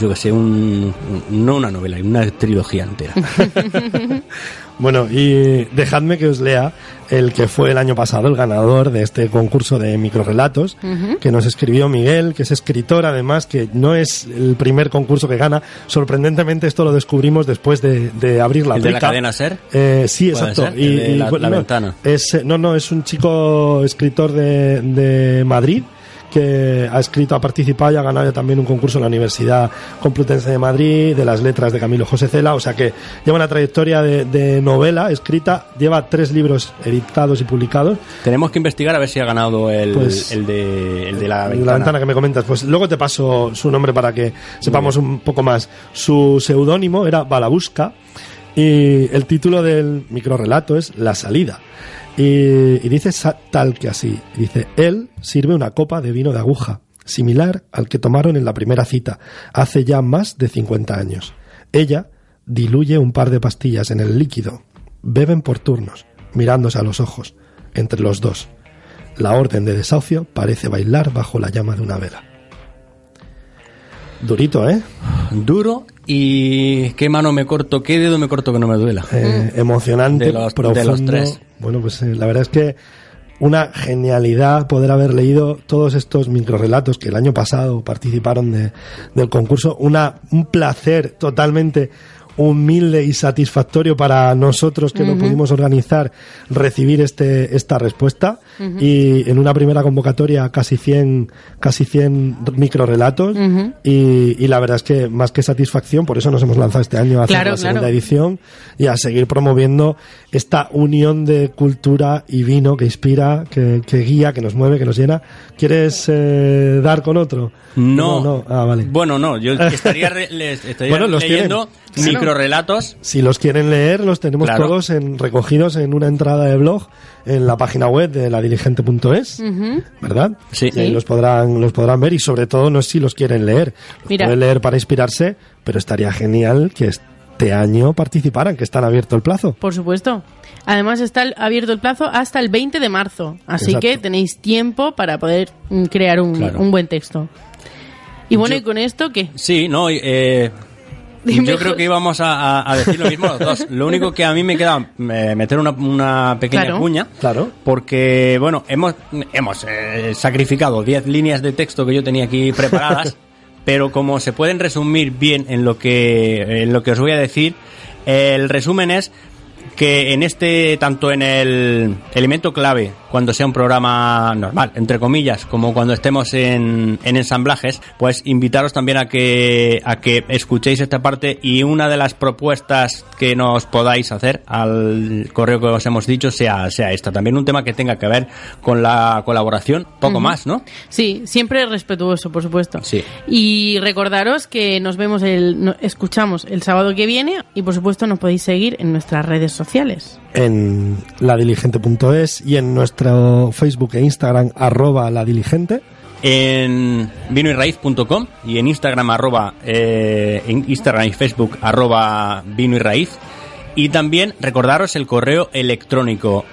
B: yo que sé, un, un- no una novela, una trilogía entera.
D: Bueno, y dejadme que os lea el que fue el año pasado el ganador de este concurso de microrelatos, que nos escribió Miguel, que es escritor además, que no es el primer concurso que gana. Sorprendentemente esto lo descubrimos después de, de abrir la
B: ¿El de la cadena SER?
D: Eh, sí,
B: ¿Puede
D: exacto.
B: ser? El de la- la
D: no,
B: ventana.
D: Es, no, no, es un chico escritor de, de Madrid que ha escrito, ha participado y ha ganado también un concurso en la Universidad Complutense de Madrid, de las letras de Camilo José Cela, o sea que lleva una trayectoria de, de novela escrita, lleva tres libros editados y publicados.
B: Tenemos que investigar a ver si ha ganado el,
D: Pues-
B: el, de, el de la ventana.
D: la ventana que me comentas. Pues luego te paso su nombre para que sepamos un poco más. Su seudónimo era Balabusca y el título del microrelato es La salida. Y, dice tal que así. Dice, él sirve una copa de vino de aguja, similar al que tomaron en la primera cita, hace ya más de 50 años. Ella diluye un par de pastillas en el líquido. Beben por turnos, mirándose a los ojos, entre los dos. La orden de desahucio parece bailar bajo la llama de una vela. Durito, ¿eh?
B: Duro y qué mano me corto, qué dedo me corto que no me duela.
D: Eh, emocionante,
B: De los- de
D: profundo.
B: los tres.
D: Bueno, pues eh, la verdad es que una genialidad poder haber leído todos estos microrelatos que el año pasado participaron de- del concurso. Una, un placer totalmente humilde y satisfactorio para nosotros que no pudimos organizar recibir este esta respuesta y en una primera convocatoria casi 100 casi 100 microrelatos y, y la verdad es que más que satisfacción por eso nos hemos lanzado este año a hacer
C: Claro,
D: la segunda
C: claro.
D: edición y a seguir promoviendo esta unión de cultura y vino que inspira, que, que guía, que nos mueve, que nos llena. ¿Quieres eh, dar con otro?
B: No,
D: no. Ah, vale.
B: Bueno, no, yo estaría, re- estaría
D: Bueno, los
B: leyendo
D: tienen.
B: Microrelatos.
D: Si los quieren leer, los tenemos
B: Claro.
D: todos en, recogidos en una entrada de blog en la página web de ladiligente.es, ¿verdad?
B: Sí.
D: Y ahí
C: Sí.
D: los podrán, los podrán ver y sobre todo no sé si los quieren leer. Los
C: Mira.
D: pueden leer para inspirarse, pero estaría genial que este año participaran, que están abierto el plazo.
C: Por supuesto. Además está abierto el plazo hasta el 20 de marzo, así
D: Exacto.
C: que tenéis tiempo para poder mm, crear un,
B: Claro.
C: un buen texto. Y bueno,
B: Yo-
C: ¿y con esto qué?
B: Sí, no, eh,
C: Dime,
B: yo creo que íbamos a, a- a decir lo mismo los dos. Lo único que a mí me queda eh, meter una, una pequeña
C: Claro.
B: cuña.
D: Claro.
B: Porque, bueno, hemos, hemos eh, sacrificado 10 líneas de texto que yo tenía aquí preparadas, pero como se pueden resumir bien en lo que, en lo que os voy a decir, el resumen es que en este, tanto en el elemento clave, cuando sea un programa normal, entre comillas, como cuando estemos en, en ensamblajes, pues invitaros también a que, a que escuchéis esta parte y una de las propuestas que nos podáis hacer al correo que os hemos dicho sea, sea esta. También un tema que tenga que ver con la colaboración, poco más, ¿no?
C: Sí, siempre respetuoso, por supuesto.
B: Sí.
C: Y recordaros que nos vemos el, escuchamos el sábado que viene y por supuesto nos podéis seguir en nuestras redes sociales.
D: En ladiligente.es y en nuestro Facebook e Instagram arroba ladiligente.
B: en vinoyraíz.com y en Instagram arroba eh, en Instagram y Facebook arroba vino y raíz y también recordaros el correo electrónico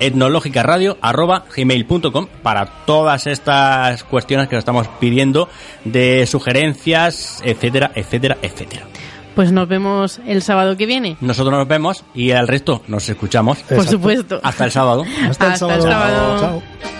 B: etnológicaradio arroba gmail.com para todas estas cuestiones que os estamos pidiendo de sugerencias etcétera etcétera etcétera
C: Pues nos vemos el sábado que viene.
B: nosotros nos vemos y al resto nos escuchamos
C: Por supuesto.
B: hasta el sábado
D: Hasta el
C: Hasta el
D: sábado.
C: sábado.
D: Chao.